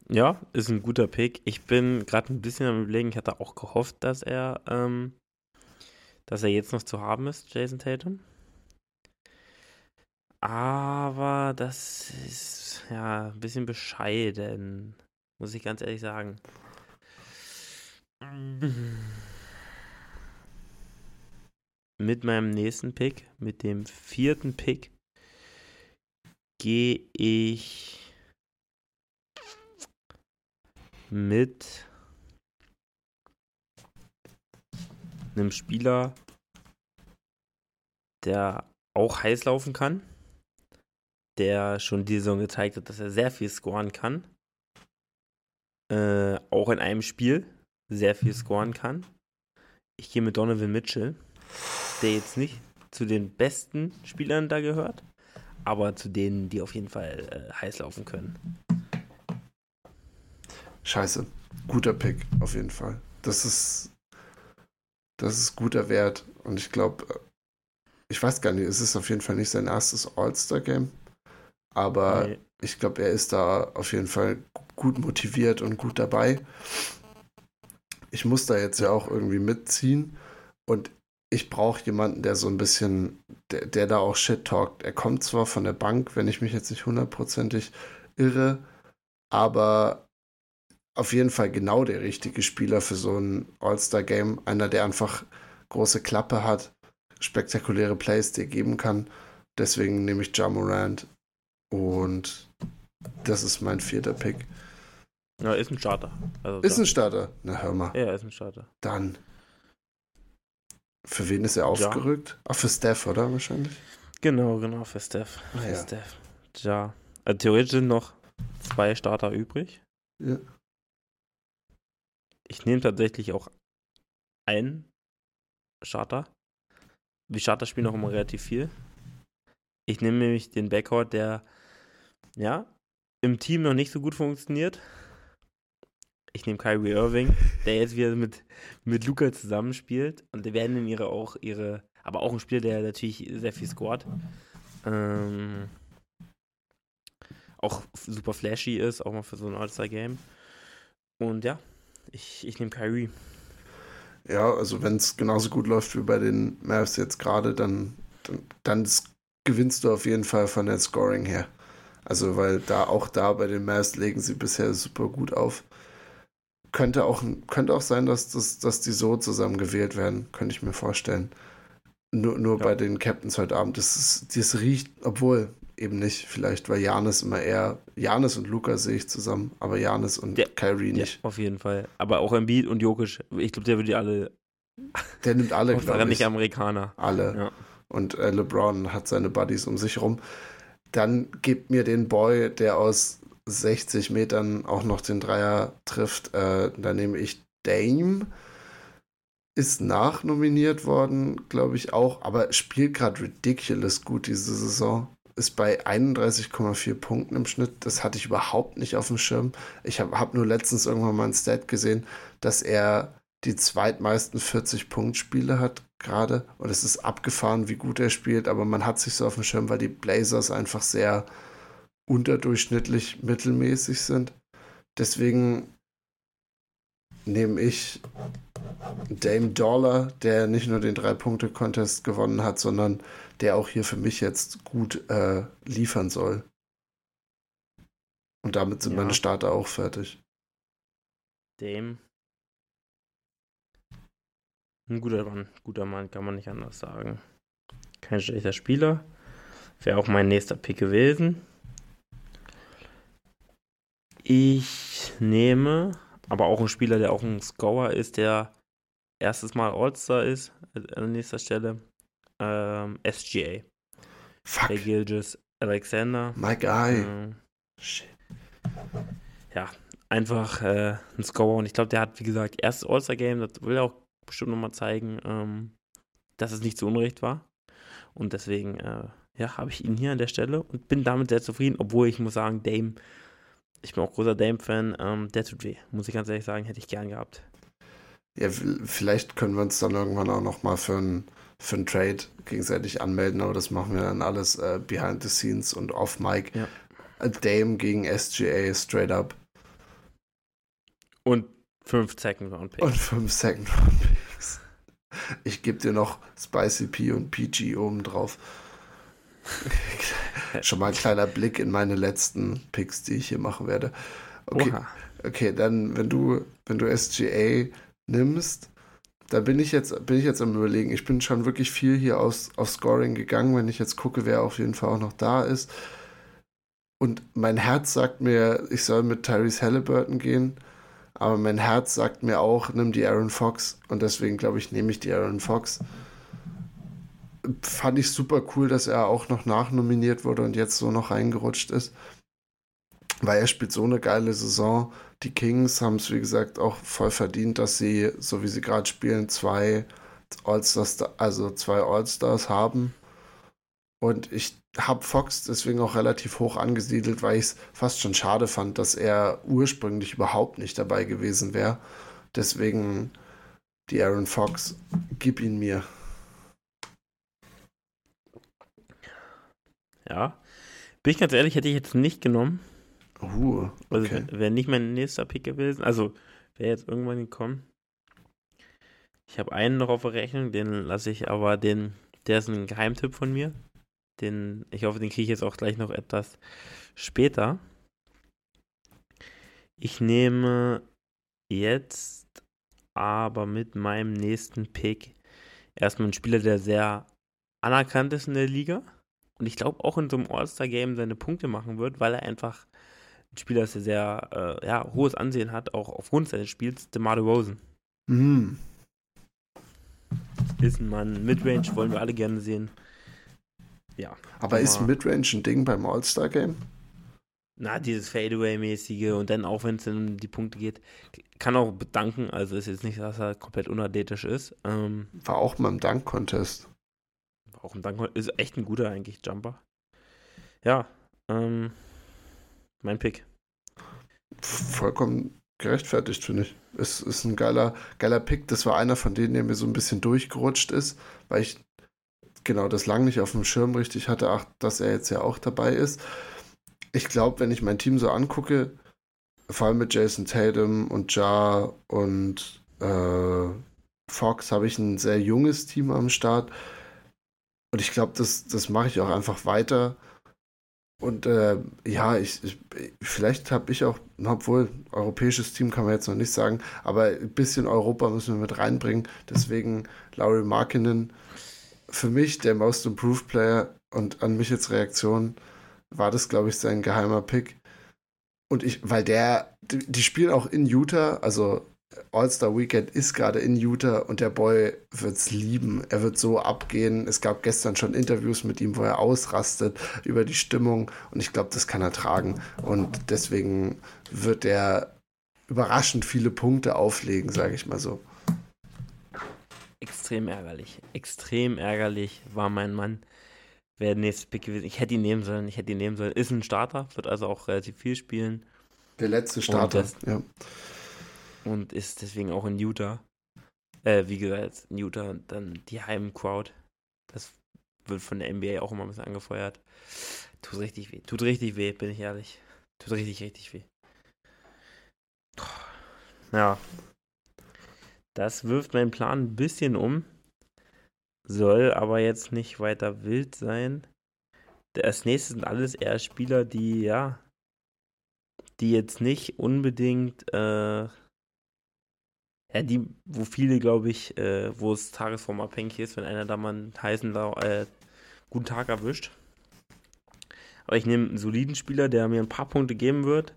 Ja, ist ein guter Pick. Ich bin gerade ein bisschen am überlegen, ich hatte auch gehofft, dass er, ähm, dass er jetzt noch zu haben ist, Jason Tatum. Aber das ist ja ein bisschen bescheiden, muss ich ganz ehrlich sagen. Mit meinem nächsten Pick, mit dem vierten Pick, gehe ich mit einem Spieler, der auch heiß laufen kann, der schon die Saison gezeigt hat, dass er sehr viel scoren kann. Äh, auch in einem Spiel sehr viel scoren kann. Ich gehe mit Donovan Mitchell, der jetzt nicht zu den besten Spielern da gehört, aber zu denen, die auf jeden Fall äh, heiß laufen können. Scheiße. Guter Pick, auf jeden Fall. Das ist. Das ist guter Wert. Und ich glaube, ich weiß gar nicht, es ist auf jeden Fall nicht sein erstes All-Star-Game. Aber nee. ich glaube, er ist da auf jeden Fall gut motiviert und gut dabei. Ich muss da jetzt ja auch irgendwie mitziehen. Und ich brauche jemanden, der so ein bisschen, der, der da auch Shit talkt. Er kommt zwar von der Bank, wenn ich mich jetzt nicht hundertprozentig irre, aber auf jeden Fall genau der richtige Spieler für so ein All-Star-Game. Einer, der einfach große Klappe hat, spektakuläre Plays dir geben kann. Deswegen nehme ich Ja Morant und das ist mein vierter Pick. Ja, ist ein Starter. Also ist ein Starter. Na, hör mal. Ja, ist ein Starter. Dann. Für wen ist er aufgerückt? Ja. Ach, für Steph, oder? Wahrscheinlich. Genau, genau, für Steph. Ah, für ja. Steph. Ja. Also theoretisch sind noch zwei Starter übrig. Ja. Ich nehme tatsächlich auch einen Charter. Die Charter spielen auch immer relativ viel. Ich nehme nämlich den Backcourt, der ja im Team noch nicht so gut funktioniert. Ich nehme Kyrie Irving, der jetzt wieder mit, mit Luca zusammenspielt. Und die werden in ihre auch ihre, aber auch ein Spieler, der natürlich sehr viel scored. Ähm, auch super flashy ist, auch mal für so ein All-Star-Game. Und ja, ich, ich nehme Kyrie. Ja, also wenn es genauso gut läuft wie bei den Mavs jetzt gerade, dann, dann, dann gewinnst du auf jeden Fall von der Scoring her. Also, weil da auch da bei den Mavs legen sie bisher super gut auf. Könnte auch, könnte auch sein, dass, das, dass die so zusammen gewählt werden, könnte ich mir vorstellen. Nur, nur ja. bei den Captains heute Abend. Das, ist, das riecht, obwohl, eben nicht. Vielleicht, weil Janis immer eher. Janis und Lukas sehe ich zusammen, aber Janis und ja, Kyrie nicht. Ja, auf jeden Fall. Aber auch Embiid und Jokic. Ich glaube, der würde die alle. Der nimmt alle, (laughs) glaube ich. nicht Amerikaner. Alle. Ja. Und äh, LeBron hat seine Buddies um sich rum. Dann gibt mir den Boy, der aus 60 Metern auch noch den Dreier trifft. Äh, da nehme ich Dame. Ist nachnominiert worden, glaube ich auch, aber spielt gerade ridiculous gut diese Saison ist bei 31,4 Punkten im Schnitt. Das hatte ich überhaupt nicht auf dem Schirm. Ich habe hab nur letztens irgendwann mal ein Stat gesehen, dass er die zweitmeisten 40-Punkt-Spiele hat gerade. Und es ist abgefahren, wie gut er spielt, aber man hat sich so auf dem Schirm, weil die Blazers einfach sehr unterdurchschnittlich mittelmäßig sind. Deswegen nehme ich Dame Dollar, der nicht nur den Drei-Punkte-Contest gewonnen hat, sondern der auch hier für mich jetzt gut äh, liefern soll. Und damit sind ja. meine Starter auch fertig. Dame. Ein guter Mann, guter Mann, kann man nicht anders sagen. Kein schlechter Spieler. Wäre auch mein nächster Pick gewesen. Ich nehme aber auch ein Spieler, der auch ein Scorer ist, der erstes Mal All-Star ist, an nächster Stelle. Ähm, SGA. Fuck. Der Gilgis Alexander. My guy. Ähm, Shit. ja, einfach äh, ein Scorer. Und ich glaube, der hat, wie gesagt, erstes All-Star-Game. Das will er auch bestimmt nochmal zeigen, ähm, dass es nicht zu Unrecht war. Und deswegen, äh, ja, habe ich ihn hier an der Stelle und bin damit sehr zufrieden, obwohl ich muss sagen, Dame, ich bin auch großer Dame-Fan, ähm, der tut weh. Muss ich ganz ehrlich sagen, hätte ich gern gehabt. Ja, vielleicht können wir uns dann irgendwann auch nochmal für einen für einen Trade gegenseitig anmelden, aber das machen wir dann alles äh, behind the scenes und off mic. Ja. Dame gegen SGA straight up Und fünf Second Round Picks. und 5 Second Round Picks. Ich gebe dir noch Spicy P und PG oben drauf. (laughs) Schon mal ein kleiner Blick in meine letzten Picks, die ich hier machen werde. Okay, Oha. Okay, dann, wenn du, wenn du SGA nimmst, da bin ich jetzt, bin ich jetzt am überlegen. Ich bin schon wirklich viel hier aus, auf Scoring gegangen, wenn ich jetzt gucke, wer auf jeden Fall auch noch da ist. Und mein Herz sagt mir, ich soll mit Tyrese Halliburton gehen. Aber mein Herz sagt mir auch, nimm die Aaron Fox. Und deswegen glaube ich, nehme ich die Aaron Fox. Fand ich super cool, dass er auch noch nachnominiert wurde und jetzt so noch reingerutscht ist. Weil er spielt so eine geile Saison. Die Kings haben es, wie gesagt, auch voll verdient, dass sie, so wie sie gerade spielen, zwei All-Stars, also zwei All-Stars haben. Und ich habe Fox deswegen auch relativ hoch angesiedelt, weil ich es fast schon schade fand, dass er ursprünglich überhaupt nicht dabei gewesen wäre. Deswegen die Aaron Fox, gib ihn mir. Ja. Bin ich ganz ehrlich, hätte ich jetzt nicht genommen. Uh, Also okay. wäre nicht mein nächster Pick gewesen. Also wäre jetzt irgendwann gekommen. Ich habe einen noch auf der Rechnung, den lasse ich aber den, der ist ein Geheimtipp von mir. Den, ich hoffe, den kriege ich jetzt auch gleich noch etwas später. Ich nehme jetzt aber mit meinem nächsten Pick erstmal einen Spieler, der sehr anerkannt ist in der Liga. Und ich glaube auch in so einem All-Star-Game seine Punkte machen wird, weil er einfach ein Spieler ist, der sehr äh, ja, hohes Ansehen hat, auch aufgrund seines Spiels, DeMar DeRozan. Mm. Ist ein Mann, Midrange wollen wir alle gerne sehen. Ja. Aber ist Midrange ein Ding beim All-Star-Game? Na, dieses Fadeaway-mäßige und dann auch, wenn es um die Punkte geht, kann auch bedanken. Also ist jetzt nicht, dass er komplett unathletisch ist. Ähm, War auch mal im Dunk-Contest. auch ein Dank ist echt ein guter eigentlich Jumper. Ja, ähm, mein Pick. vollkommen gerechtfertigt, finde ich. Es ist ein geiler, geiler Pick. Das war einer von denen, der mir so ein bisschen durchgerutscht ist, weil ich genau das lang nicht auf dem Schirm richtig hatte, ach, dass er jetzt ja auch dabei ist. Ich glaube, wenn ich mein Team so angucke, vor allem mit Jason Tatum und Ja und äh, Fox, habe ich ein sehr junges Team am Start. Und ich glaube, das, das mache ich auch einfach weiter. Und äh, ja, ich, ich vielleicht habe ich auch, obwohl europäisches Team kann man jetzt noch nicht sagen, aber ein bisschen Europa müssen wir mit reinbringen. Deswegen Laurie Markinen für mich der Most Improved Player und an mich jetzt Reaktion war das, glaube ich, sein geheimer Pick. Und ich, weil der, die, die spielen auch in Utah, also All-Star Weekend ist gerade in Utah und der Boy wird's lieben. Er wird so abgehen. Es gab gestern schon Interviews mit ihm, wo er ausrastet über die Stimmung und ich glaube, das kann er tragen. Und deswegen wird er überraschend viele Punkte auflegen, sage ich mal so. Extrem ärgerlich. Extrem ärgerlich war mein Mann. Wäre der nächste Pick gewesen. Ich hätte ihn nehmen sollen. Ich hätte ihn nehmen sollen. Ist ein Starter, wird also auch relativ viel spielen Der letzte Starter. das- ja. Und ist deswegen auch in Utah. Äh, wie gesagt, in Utah und dann die Heimcrowd. Das wird von der NBA auch immer ein bisschen angefeuert. Tut richtig weh. Tut richtig weh, bin ich ehrlich. Tut richtig, richtig weh. Ja. Das wirft meinen Plan ein bisschen um. Soll aber jetzt nicht weiter wild sein. Als nächstes sind alles eher Spieler, die, ja, die jetzt nicht unbedingt, äh, ja, die, wo viele, glaube ich, äh, wo es tagesformabhängig ist, wenn einer da mal einen heißen, äh, guten Tag erwischt. Aber ich nehme einen soliden Spieler, der mir ein paar Punkte geben wird.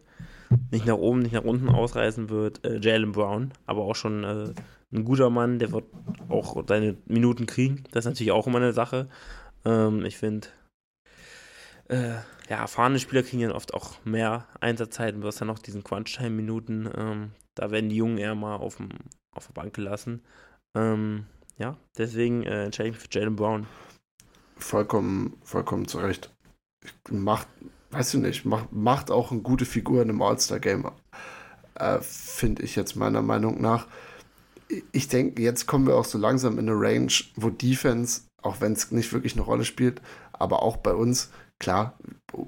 Nicht nach oben, nicht nach unten ausreißen wird. Äh, Jalen Brown, aber auch schon äh, ein guter Mann, der wird auch seine Minuten kriegen. Das ist natürlich auch immer eine Sache. Ähm, ich finde, äh, ja, erfahrene Spieler kriegen dann oft auch mehr Einsatzzeiten, du hast dann noch diesen Crunch-Time-Minuten. Ähm, da werden die Jungen eher mal auf, dem, auf der Bank gelassen. Ähm, ja, deswegen äh, entscheide ich mich für Jalen Brown. Vollkommen, vollkommen zu Recht. Macht, weiß ich nicht, macht, macht auch eine gute Figur in einem All-Star-Game, äh, finde ich jetzt meiner Meinung nach. Ich denke, jetzt kommen wir auch so langsam in eine Range, wo Defense, auch wenn es nicht wirklich eine Rolle spielt, aber auch bei uns, klar,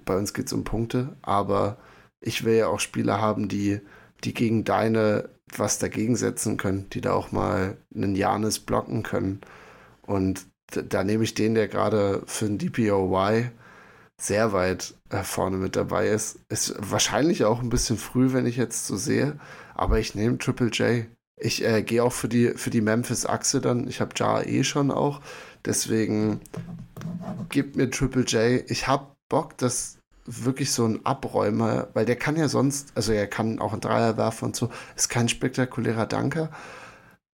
bei uns geht es um Punkte, aber ich will ja auch Spieler haben, die, die gegen deine was dagegen setzen können, die da auch mal einen Janis blocken können. Und da, nehme ich den, der gerade für ein DPOY sehr weit äh, vorne mit dabei ist. Ist wahrscheinlich auch ein bisschen früh, wenn ich jetzt so sehe, aber ich nehme Triple J. Ich äh, gehe auch für die, für die Memphis-Achse dann. Ich habe Ja eh schon auch. Deswegen gib mir Triple J. Ich habe Bock, dass wirklich so ein Abräumer, weil der kann ja sonst, also er kann auch ein Dreier werfen und so, ist kein spektakulärer Danker.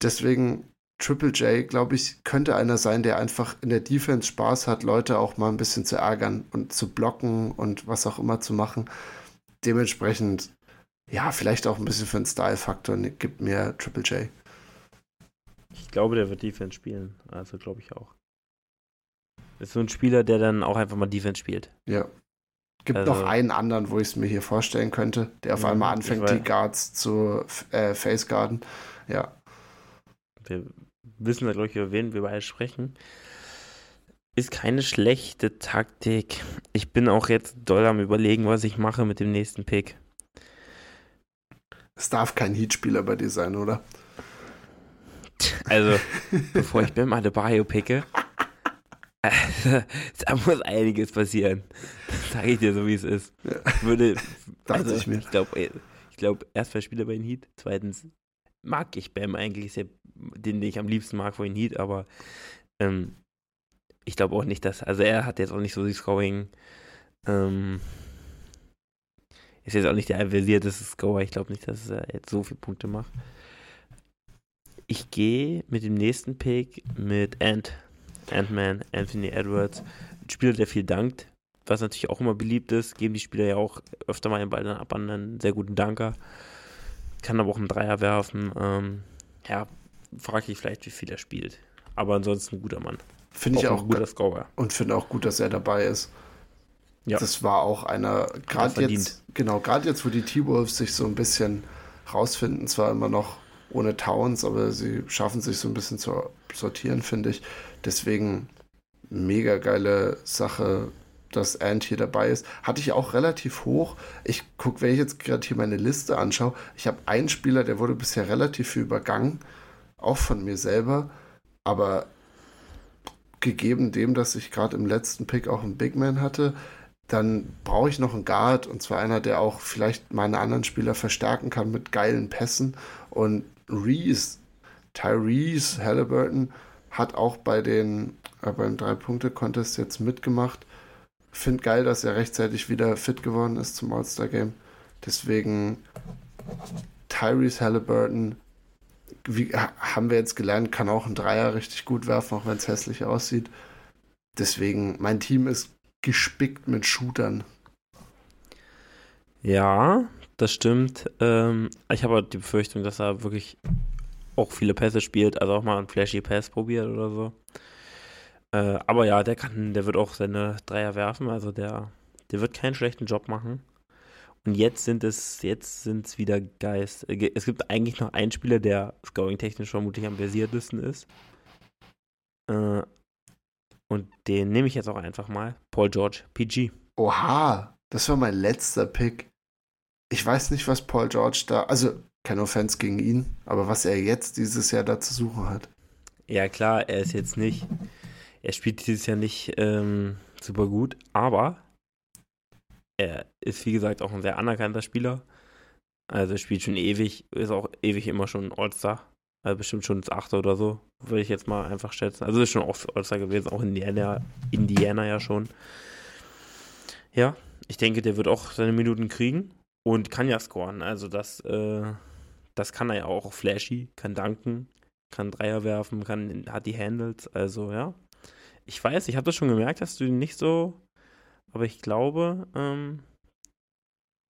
Deswegen Triple J, glaube ich, könnte einer sein, der einfach in der Defense Spaß hat, Leute auch mal ein bisschen zu ärgern und zu blocken und was auch immer zu machen. Dementsprechend, ja, vielleicht auch ein bisschen für einen Style-Faktor, gibt mir Triple J. Ich glaube, der wird Defense spielen. Also glaube ich auch. Ist so ein Spieler, der dann auch einfach mal Defense spielt. Ja. Gibt also, noch einen anderen, wo ich es mir hier vorstellen könnte, der auf einmal anfängt, die Guards zu äh, Faceguarden. Ja. Wir wissen ja, glaube ich, über wen wir beide sprechen. Ist keine schlechte Taktik. Ich bin auch jetzt doll am überlegen, was ich mache mit dem nächsten Pick. Es darf kein Heatspieler bei dir sein, oder? Also, (laughs) bevor ich Bam Adebayo picke, (laughs) da muss einiges passieren. Das sage ich dir so, wie es ist. Würde, (laughs) also, ich, ich glaube, ich glaub, erst zwei Spieler bei den Heat, zweitens mag ich Bam eigentlich sehr, den, den ich am liebsten mag vor den Heat, aber ähm, ich glaube auch nicht, dass, also er hat jetzt auch nicht so die Scoring, ähm, ist jetzt auch nicht der versierteste Scorer, ich glaube nicht, dass er jetzt so viele Punkte macht. Ich gehe mit dem nächsten Pick mit Ant Ant-Man, Anthony Edwards, ein Spieler, der viel dankt, was natürlich auch immer beliebt ist, geben die Spieler ja auch öfter mal den Ball dann ab an einen sehr guten Danker. Kann aber auch einen Dreier werfen. Ähm, ja, frage ich vielleicht, wie viel er spielt. Aber ansonsten ein guter Mann. Finde ich auch ein guter Scorer. Und finde auch gut, dass er dabei ist. Ja. Das war auch einer, gerade jetzt, genau, gerade jetzt, wo die T-Wolves sich so ein bisschen rausfinden, zwar immer noch ohne Towns, aber sie schaffen sich so ein bisschen zu sortieren, finde ich. Deswegen mega geile Sache, dass Ant hier dabei ist. Hatte ich auch relativ hoch. Ich gucke, wenn ich jetzt gerade hier meine Liste anschaue, ich habe einen Spieler, der wurde bisher relativ viel übergangen, auch von mir selber. Aber gegeben dem, dass ich gerade im letzten Pick auch einen Big Man hatte, dann brauche ich noch einen Guard und zwar einer, der auch vielleicht meine anderen Spieler verstärken kann mit geilen Pässen. Und Reese, Tyrese Halliburton, hat auch bei den, äh, beim Drei-Punkte-Contest jetzt mitgemacht. Find geil, dass er rechtzeitig wieder fit geworden ist zum All-Star-Game. Deswegen Tyrese Halliburton, wie haben wir jetzt gelernt, kann auch ein Dreier richtig gut werfen, auch wenn es hässlich aussieht. Deswegen, mein Team ist gespickt mit Shootern. Ja, das stimmt. Ähm, ich habe die Befürchtung, dass er wirklich auch viele Pässe spielt, also auch mal einen flashy Pass probiert oder so. Äh, aber ja, der kann, der wird auch seine Dreier werfen, also der, der wird keinen schlechten Job machen. Und jetzt sind es, jetzt sind es wieder Geist. Äh, es gibt eigentlich noch einen Spieler, der scoring-technisch vermutlich am versiertesten ist. Äh, und den nehme ich jetzt auch einfach mal. Paul George, PG. Oha, das war mein letzter Pick. Ich weiß nicht, was Paul George da, also keine Offense gegen ihn, aber was er jetzt dieses Jahr da zu suchen hat. Ja, klar, er ist jetzt nicht, er spielt dieses Jahr nicht ähm, super gut, aber er ist, wie gesagt, auch ein sehr anerkannter Spieler. Also spielt schon ewig, ist auch ewig immer schon All-Star. Also bestimmt schon das Achte oder so, würde ich jetzt mal einfach schätzen. Also ist schon auch All-Star gewesen, auch in Indiana, Indiana ja schon. Ja, ich denke, der wird auch seine Minuten kriegen und kann ja scoren. Also das, äh, das kann er ja auch flashy, kann danken, kann Dreier werfen, kann, hat die Handles, also ja. Ich weiß, ich habe das schon gemerkt, dass du ihn nicht so, aber ich glaube, ähm,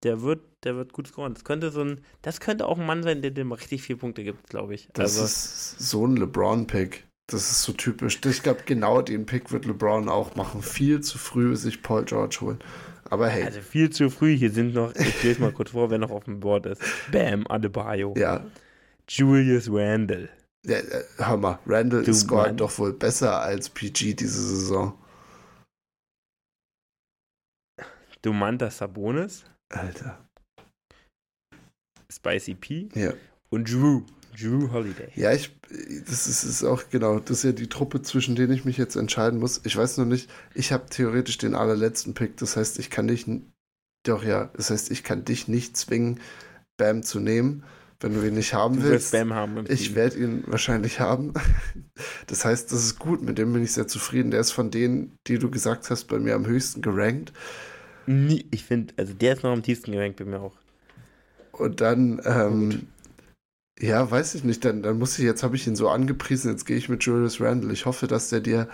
der wird, der wird gut scoren. Das könnte so ein, das könnte auch ein Mann sein, der dem richtig vier Punkte gibt, glaube ich. Das also, ist so ein LeBron-Pick. Das ist so typisch. Ich glaube, genau den Pick wird LeBron auch machen. Viel zu früh sich Paul George holen. Aber hey. Also viel zu früh. Hier sind noch, ich lese mal kurz vor, wer noch auf dem Board ist. Bam, Adebayo. Ja. Julius Randle. Ja, äh, hör mal, Randall du scoret Mann. doch wohl besser als PG diese Saison. Du Domantas Sabonis. Alter. Spicy P. Ja. Und Drew. Drew Holiday. Ja, ich, das ist, ist auch genau, das ist ja die Truppe, zwischen denen ich mich jetzt entscheiden muss. Ich weiß noch nicht, ich habe theoretisch den allerletzten Pick, das heißt, ich kann dich, doch ja, das heißt, ich kann dich nicht zwingen, Bam zu nehmen, wenn du ihn nicht haben du willst. Bam haben ich werde ihn wahrscheinlich haben. (laughs) Das heißt, das ist gut, mit dem bin ich sehr zufrieden. Der ist von denen, die du gesagt hast, bei mir am höchsten gerankt. Ich finde, also der ist noch am tiefsten gerankt bei mir auch. Und dann, ähm, ja, weiß ich nicht, dann, dann muss ich, jetzt habe ich ihn so angepriesen, jetzt gehe ich mit Julius Randle. Ich hoffe, dass der dir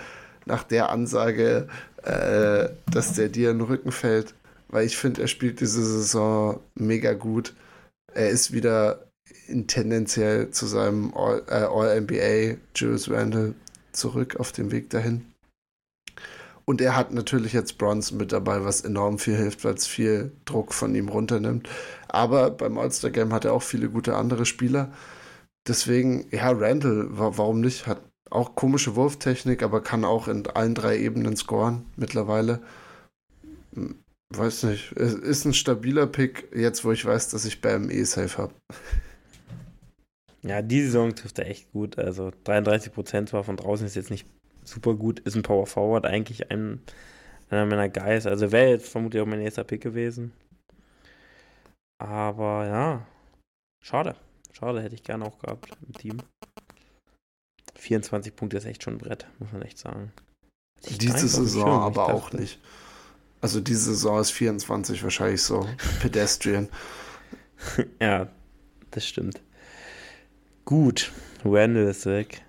nach der Ansage, äh, dass der dir in den Rücken fällt, weil ich finde, er spielt diese Saison mega gut. Er ist wieder in tendenziell zu seinem All-NBA All Julius Randle zurück auf dem Weg dahin. Und er hat natürlich jetzt Bronson mit dabei, was enorm viel hilft, weil es viel Druck von ihm runternimmt. Aber beim All-Star Game hat er auch viele gute andere Spieler. Deswegen, ja, Randall, warum nicht? Hat auch komische Wurftechnik, aber kann auch in allen drei Ebenen scoren mittlerweile. Hm, weiß nicht. Ist ein stabiler Pick, jetzt wo ich weiß, dass ich Bam eh safe habe. Ja, die Saison trifft er echt gut. Also 33 Prozent zwar von draußen ist jetzt nicht super gut, ist ein Power Forward, eigentlich ein, einer meiner Guys. Also wäre jetzt vermutlich auch mein erster Pick gewesen. Aber ja, schade. Schade, hätte ich gerne auch gehabt im Team. 24 Punkte ist echt schon ein Brett, muss man echt sagen. Diese Saison aber dachte, auch nicht. Also diese Saison ist 24 wahrscheinlich so (laughs) pedestrian. (laughs) ja, das stimmt. Gut, Randall ist weg.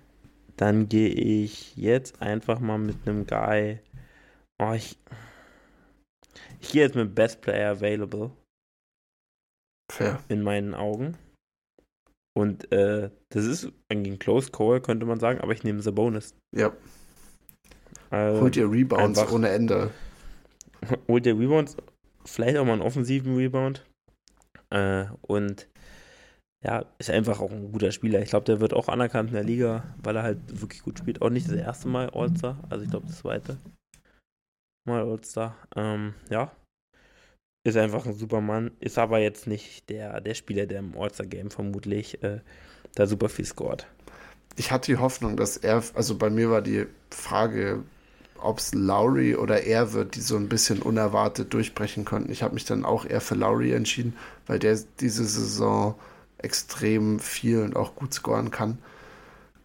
Dann gehe ich jetzt einfach mal mit einem Guy. Oh, ich, ich gehe jetzt mit Best Player Available. Fair. In meinen Augen. Und äh, das ist eigentlich ein Close Call, könnte man sagen, aber ich nehme The Bonus. Ja. Also, Holt ihr Rebounds einfach, ohne Ende. (laughs) Holt ihr Rebounds, vielleicht auch mal einen offensiven Rebound. Äh, und ja, ist einfach auch ein guter Spieler. Ich glaube, der wird auch anerkannt in der Liga, weil er halt wirklich gut spielt. Auch nicht das erste Mal All-Star, also ich glaube das zweite Mal All-Star. Ähm, ja, ist einfach ein super Mann, ist aber jetzt nicht der, der Spieler, der im All-Star-Game vermutlich äh, da super viel scored. Ich hatte die Hoffnung, dass er, also bei mir war die Frage, ob es Lowry oder er wird, die so ein bisschen unerwartet durchbrechen konnten. Ich habe mich dann auch eher für Lowry entschieden, weil der diese Saison extrem viel und auch gut scoren kann.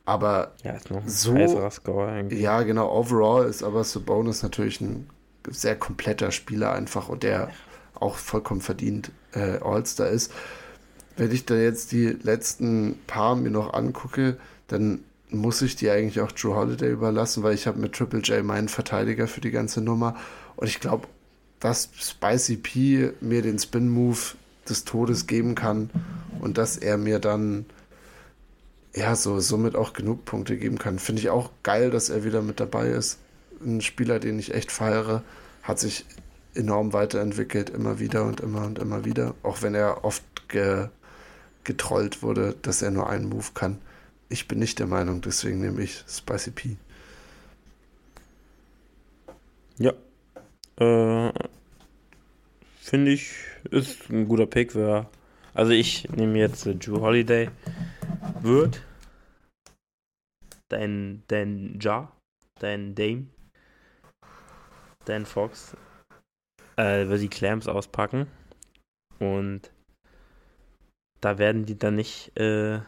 Aber ja, ist noch ein so, Score eigentlich. Ja, genau. Overall ist aber Sabonis natürlich ein sehr kompletter Spieler einfach und der auch vollkommen verdient äh, All-Star ist. Wenn ich da jetzt die letzten paar mir noch angucke, dann muss ich die eigentlich auch Drew Holiday überlassen, weil ich habe mit Triple J meinen Verteidiger für die ganze Nummer. Und ich glaube, dass Spicy P mir den Spin-Move des Todes geben kann und dass er mir dann ja so somit auch genug Punkte geben kann. Finde ich auch geil, dass er wieder mit dabei ist. Ein Spieler, den ich echt feiere, hat sich enorm weiterentwickelt, immer wieder und immer und immer wieder. Auch wenn er oft ge getrollt wurde, dass er nur einen Move kann. Ich bin nicht der Meinung, deswegen nehme ich Spicy P. Ja. Äh, Finde ich, ist ein guter Pick. Wer, also ich nehme jetzt äh, Drew Holiday. Wird dein, dein Ja, dein Dame, dein Fox, äh, wird die Clamps auspacken. Und da werden die dann nicht, äh,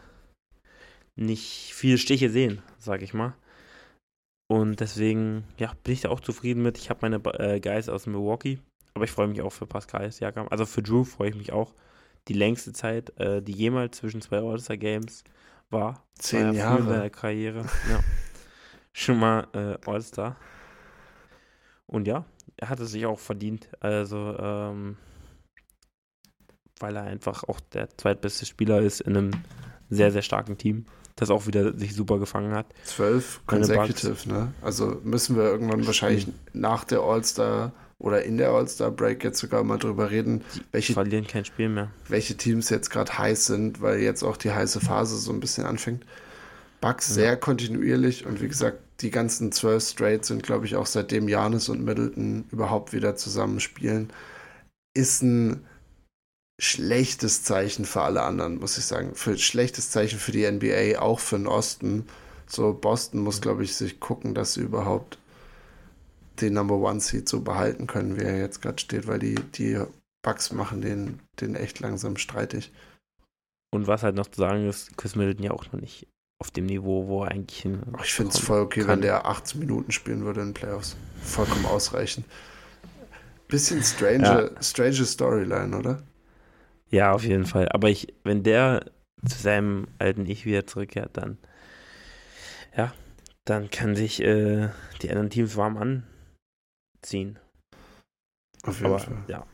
nicht viele Stiche sehen, sag ich mal. Und deswegen, ja, bin ich da auch zufrieden mit. Ich habe meine äh, Guys aus Milwaukee aber ich freue mich auch für Pascal Siakam. Also für Drew freue ich mich auch. Die längste Zeit, äh, die jemals zwischen zwei All-Star Games war. Zehn war ja Jahre. In seiner Karriere. Ja. Schon mal äh, All-Star. Und ja, er hat es sich auch verdient. Also, ähm, weil er einfach auch der zweitbeste Spieler ist in einem sehr, sehr starken Team, das auch wieder sich super gefangen hat. Zwölf consecutive, ne? Also müssen wir irgendwann wahrscheinlich nach der All-Star oder in der All-Star-Break jetzt sogar mal drüber reden, welche, verlieren kein Spiel mehr. welche Teams jetzt gerade heiß sind, weil jetzt auch die heiße Phase so ein bisschen anfängt. Bucks sehr kontinuierlich und wie gesagt, die ganzen zwölf Straight sind, glaube ich, auch seitdem Janis und Middleton überhaupt wieder zusammen spielen. Ist ein schlechtes Zeichen für alle anderen, muss ich sagen. Für schlechtes Zeichen für die NBA, auch für den Osten. So, Boston muss, glaube ich, sich gucken, dass sie überhaupt den Number One Seed so behalten können, wie er jetzt gerade steht, weil die, die Bucks machen den, den echt langsam streitig. Und was halt noch zu sagen ist, Chris Middleton ja auch noch nicht auf dem Niveau, wo er eigentlich hin. Aber ich finde es voll okay, kann. wenn der 18 Minuten spielen würde in Playoffs. Vollkommen ausreichend. Bisschen strange, strange Storyline, oder? Ja, auf jeden Fall. Aber ich, wenn der zu seinem alten Ich wieder zurückkehrt, dann ja, dann kann sich äh, die anderen Teams warm anziehen. Auf jeden Aber Fall. ja,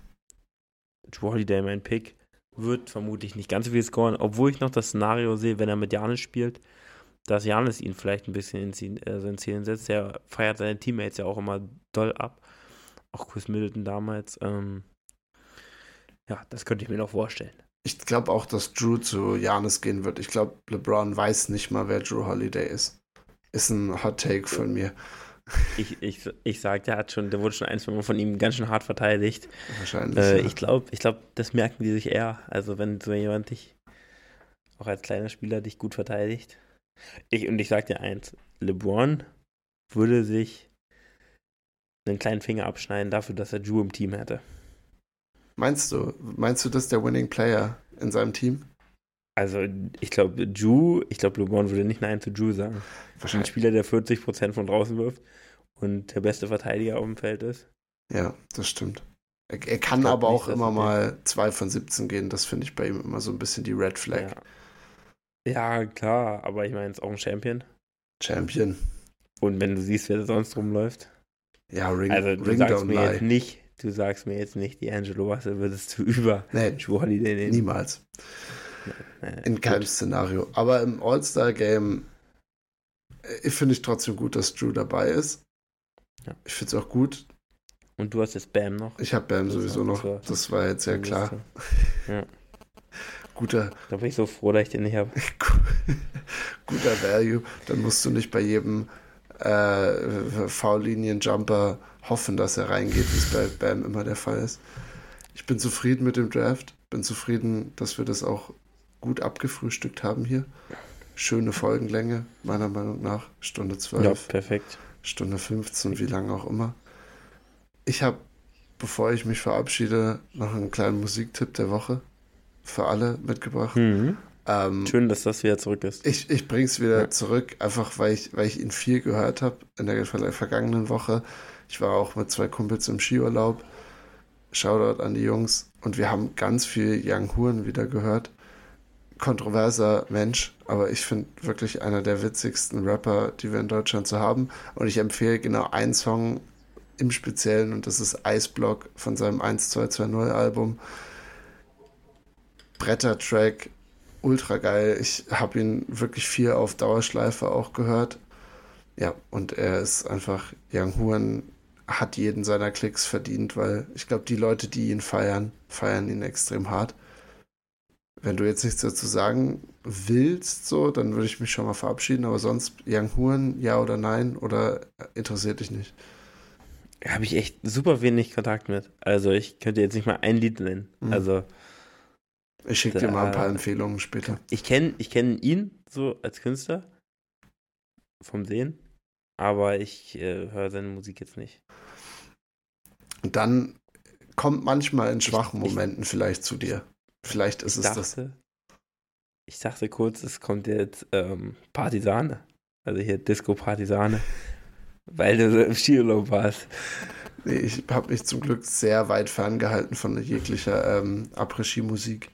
Drew Holiday, mein Pick, wird vermutlich nicht ganz so viel scoren, obwohl ich noch das Szenario sehe, wenn er mit Janis spielt, dass Janis ihn vielleicht ein bisschen ins Ziel, äh, so ins Ziel setzt. Der feiert seine Teammates ja auch immer doll ab. Auch Chris Middleton damals. Ähm, ja, das könnte ich mir noch vorstellen. Ich glaube auch, dass Drew zu Janis gehen wird. Ich glaube, LeBron weiß nicht mal, wer Drew Holiday ist. Ist ein Hot Take von mir. Ich, ich, ich sag, der hat schon, der wurde schon ein, zwei Mal von ihm ganz schön hart verteidigt. Wahrscheinlich. Äh, ja. Ich glaube, ich glaub, das merken die sich eher. Also wenn so jemand dich, auch als kleiner Spieler, dich gut verteidigt. Ich, und ich sag dir eins, LeBron würde sich einen kleinen Finger abschneiden dafür, dass er Drew im Team hätte. Meinst du, meinst du, das ist der Winning Player in seinem Team? Also ich glaube, Drew, ich glaube, LeBron würde nicht Nein zu Drew sagen. Ein Wahrscheinlich. Spieler, der 40% von draußen wirft und der beste Verteidiger auf dem Feld ist. Ja, das stimmt. Er, er kann aber nicht, auch immer er- mal 2 von 17 gehen. Das finde ich bei ihm immer so ein bisschen die Red Flag. Ja. ja, klar, aber ich meine, es ist auch ein Champion. Champion. Und wenn du siehst, wer sonst rumläuft, Ja, Ring, Also du Ring sagst mir lie. jetzt nicht, du sagst mir jetzt nicht, D'Angelo Russell würdest du (laughs) über Nee, Holiday nehmen. niemals. Äh, In keinem gut. Szenario. Aber im All-Star-Game äh, finde ich trotzdem gut, dass Drew dabei ist. Ja. Ich finde es auch gut. Und du hast jetzt Bam noch. Ich habe Bam Das sowieso noch. das war- Das war jetzt ja klar. (laughs) Guter, Da bin ich so froh, dass ich den nicht habe. (laughs) guter Value. Dann musst du nicht bei jedem äh, V-Linien-Jumper hoffen, dass er reingeht, wie es bei Bam immer der Fall ist. Ich bin zufrieden mit dem Draft. Bin zufrieden, dass wir das auch gut abgefrühstückt haben hier. Schöne Folgenlänge, meiner Meinung nach. Stunde 12. Ja, perfekt. Stunde 15, wie lange auch immer. Ich habe, bevor ich mich verabschiede, noch einen kleinen Musiktipp der Woche für alle mitgebracht. Mhm. Ähm, Schön, dass das wieder zurück ist. ich ich bringe es wieder Ja. zurück, einfach weil ich, weil ich ihn viel gehört habe in der ver- vergangenen Woche. Ich war auch mit zwei Kumpels im Skiurlaub. Shoutout an die Jungs. Und wir haben ganz viel Young Huren wieder gehört. Kontroverser Mensch, aber ich finde wirklich einer der witzigsten Rapper, die wir in Deutschland so haben. Und ich empfehle genau einen Song im Speziellen und das ist Eisblock von seinem 1220 Album. Brettertrack, ultra geil. Ich habe ihn wirklich viel auf Dauerschleife auch gehört. Ja, und er ist einfach, Young Huan hat jeden seiner Klicks verdient, weil ich glaube, die Leute, die ihn feiern, feiern ihn extrem hart. Wenn du jetzt nichts dazu sagen willst, so, dann würde ich mich schon mal verabschieden, aber sonst Young Huan, ja oder nein, oder interessiert dich nicht? Habe ich echt super wenig Kontakt mit. Also ich könnte jetzt nicht mal ein Lied nennen. Mhm. Also Ich schicke dir mal ein paar Empfehlungen später. ich kenne ich kenn ihn so als Künstler vom Sehen, aber ich äh, höre seine Musik jetzt nicht. Und dann kommt manchmal in schwachen ich- Momenten vielleicht zu dir. Vielleicht ist ich es das. dachte, ich dachte kurz, es kommt jetzt ähm, Partisane. Also hier Disco Partisane. (laughs) Weil du so im Skiurlaub warst. Nee, ich habe mich zum Glück sehr weit ferngehalten von jeglicher ähm, Après-Ski-Musik.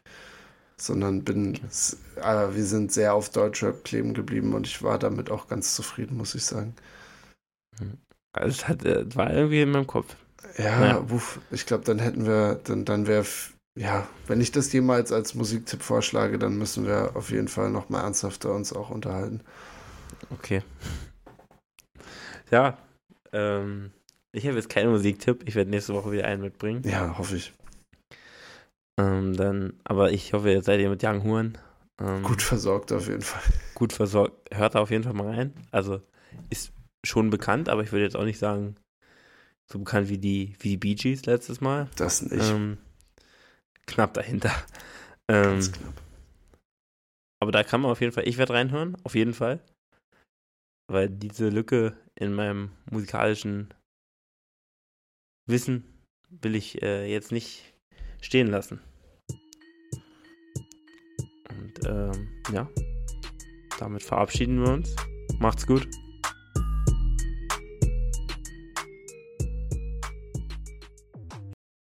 sondern bin, äh, wir sind sehr auf Deutschrap kleben geblieben und ich war damit auch ganz zufrieden, muss ich sagen. Also es hat, äh, war irgendwie in meinem Kopf. Ja, ja. Uff, ich glaube, dann hätten wir, dann, dann wäre, ja, wenn ich das jemals als Musiktipp vorschlage, dann müssen wir auf jeden Fall nochmal ernsthafter uns auch unterhalten. Okay. Ja, ähm, ich habe jetzt keinen Musiktipp. Ich werde nächste Woche wieder einen mitbringen. Ja, hoffe ich. Ähm, dann, aber ich hoffe, jetzt seid ihr mit Young Huren. Ähm, gut versorgt auf jeden Fall. Gut versorgt. Hört da auf jeden Fall mal rein. Also ist schon bekannt, aber ich würde jetzt auch nicht sagen, so bekannt wie die, wie die Bee Gees letztes Mal. Das nicht. Ähm, knapp dahinter. Ähm, Ganz knapp. Aber da kann man auf jeden Fall, ich werde reinhören, auf jeden Fall. Weil diese Lücke in meinem musikalischen Wissen will ich äh, jetzt nicht stehen lassen. Und ähm, ja, damit verabschieden wir uns. Macht's gut.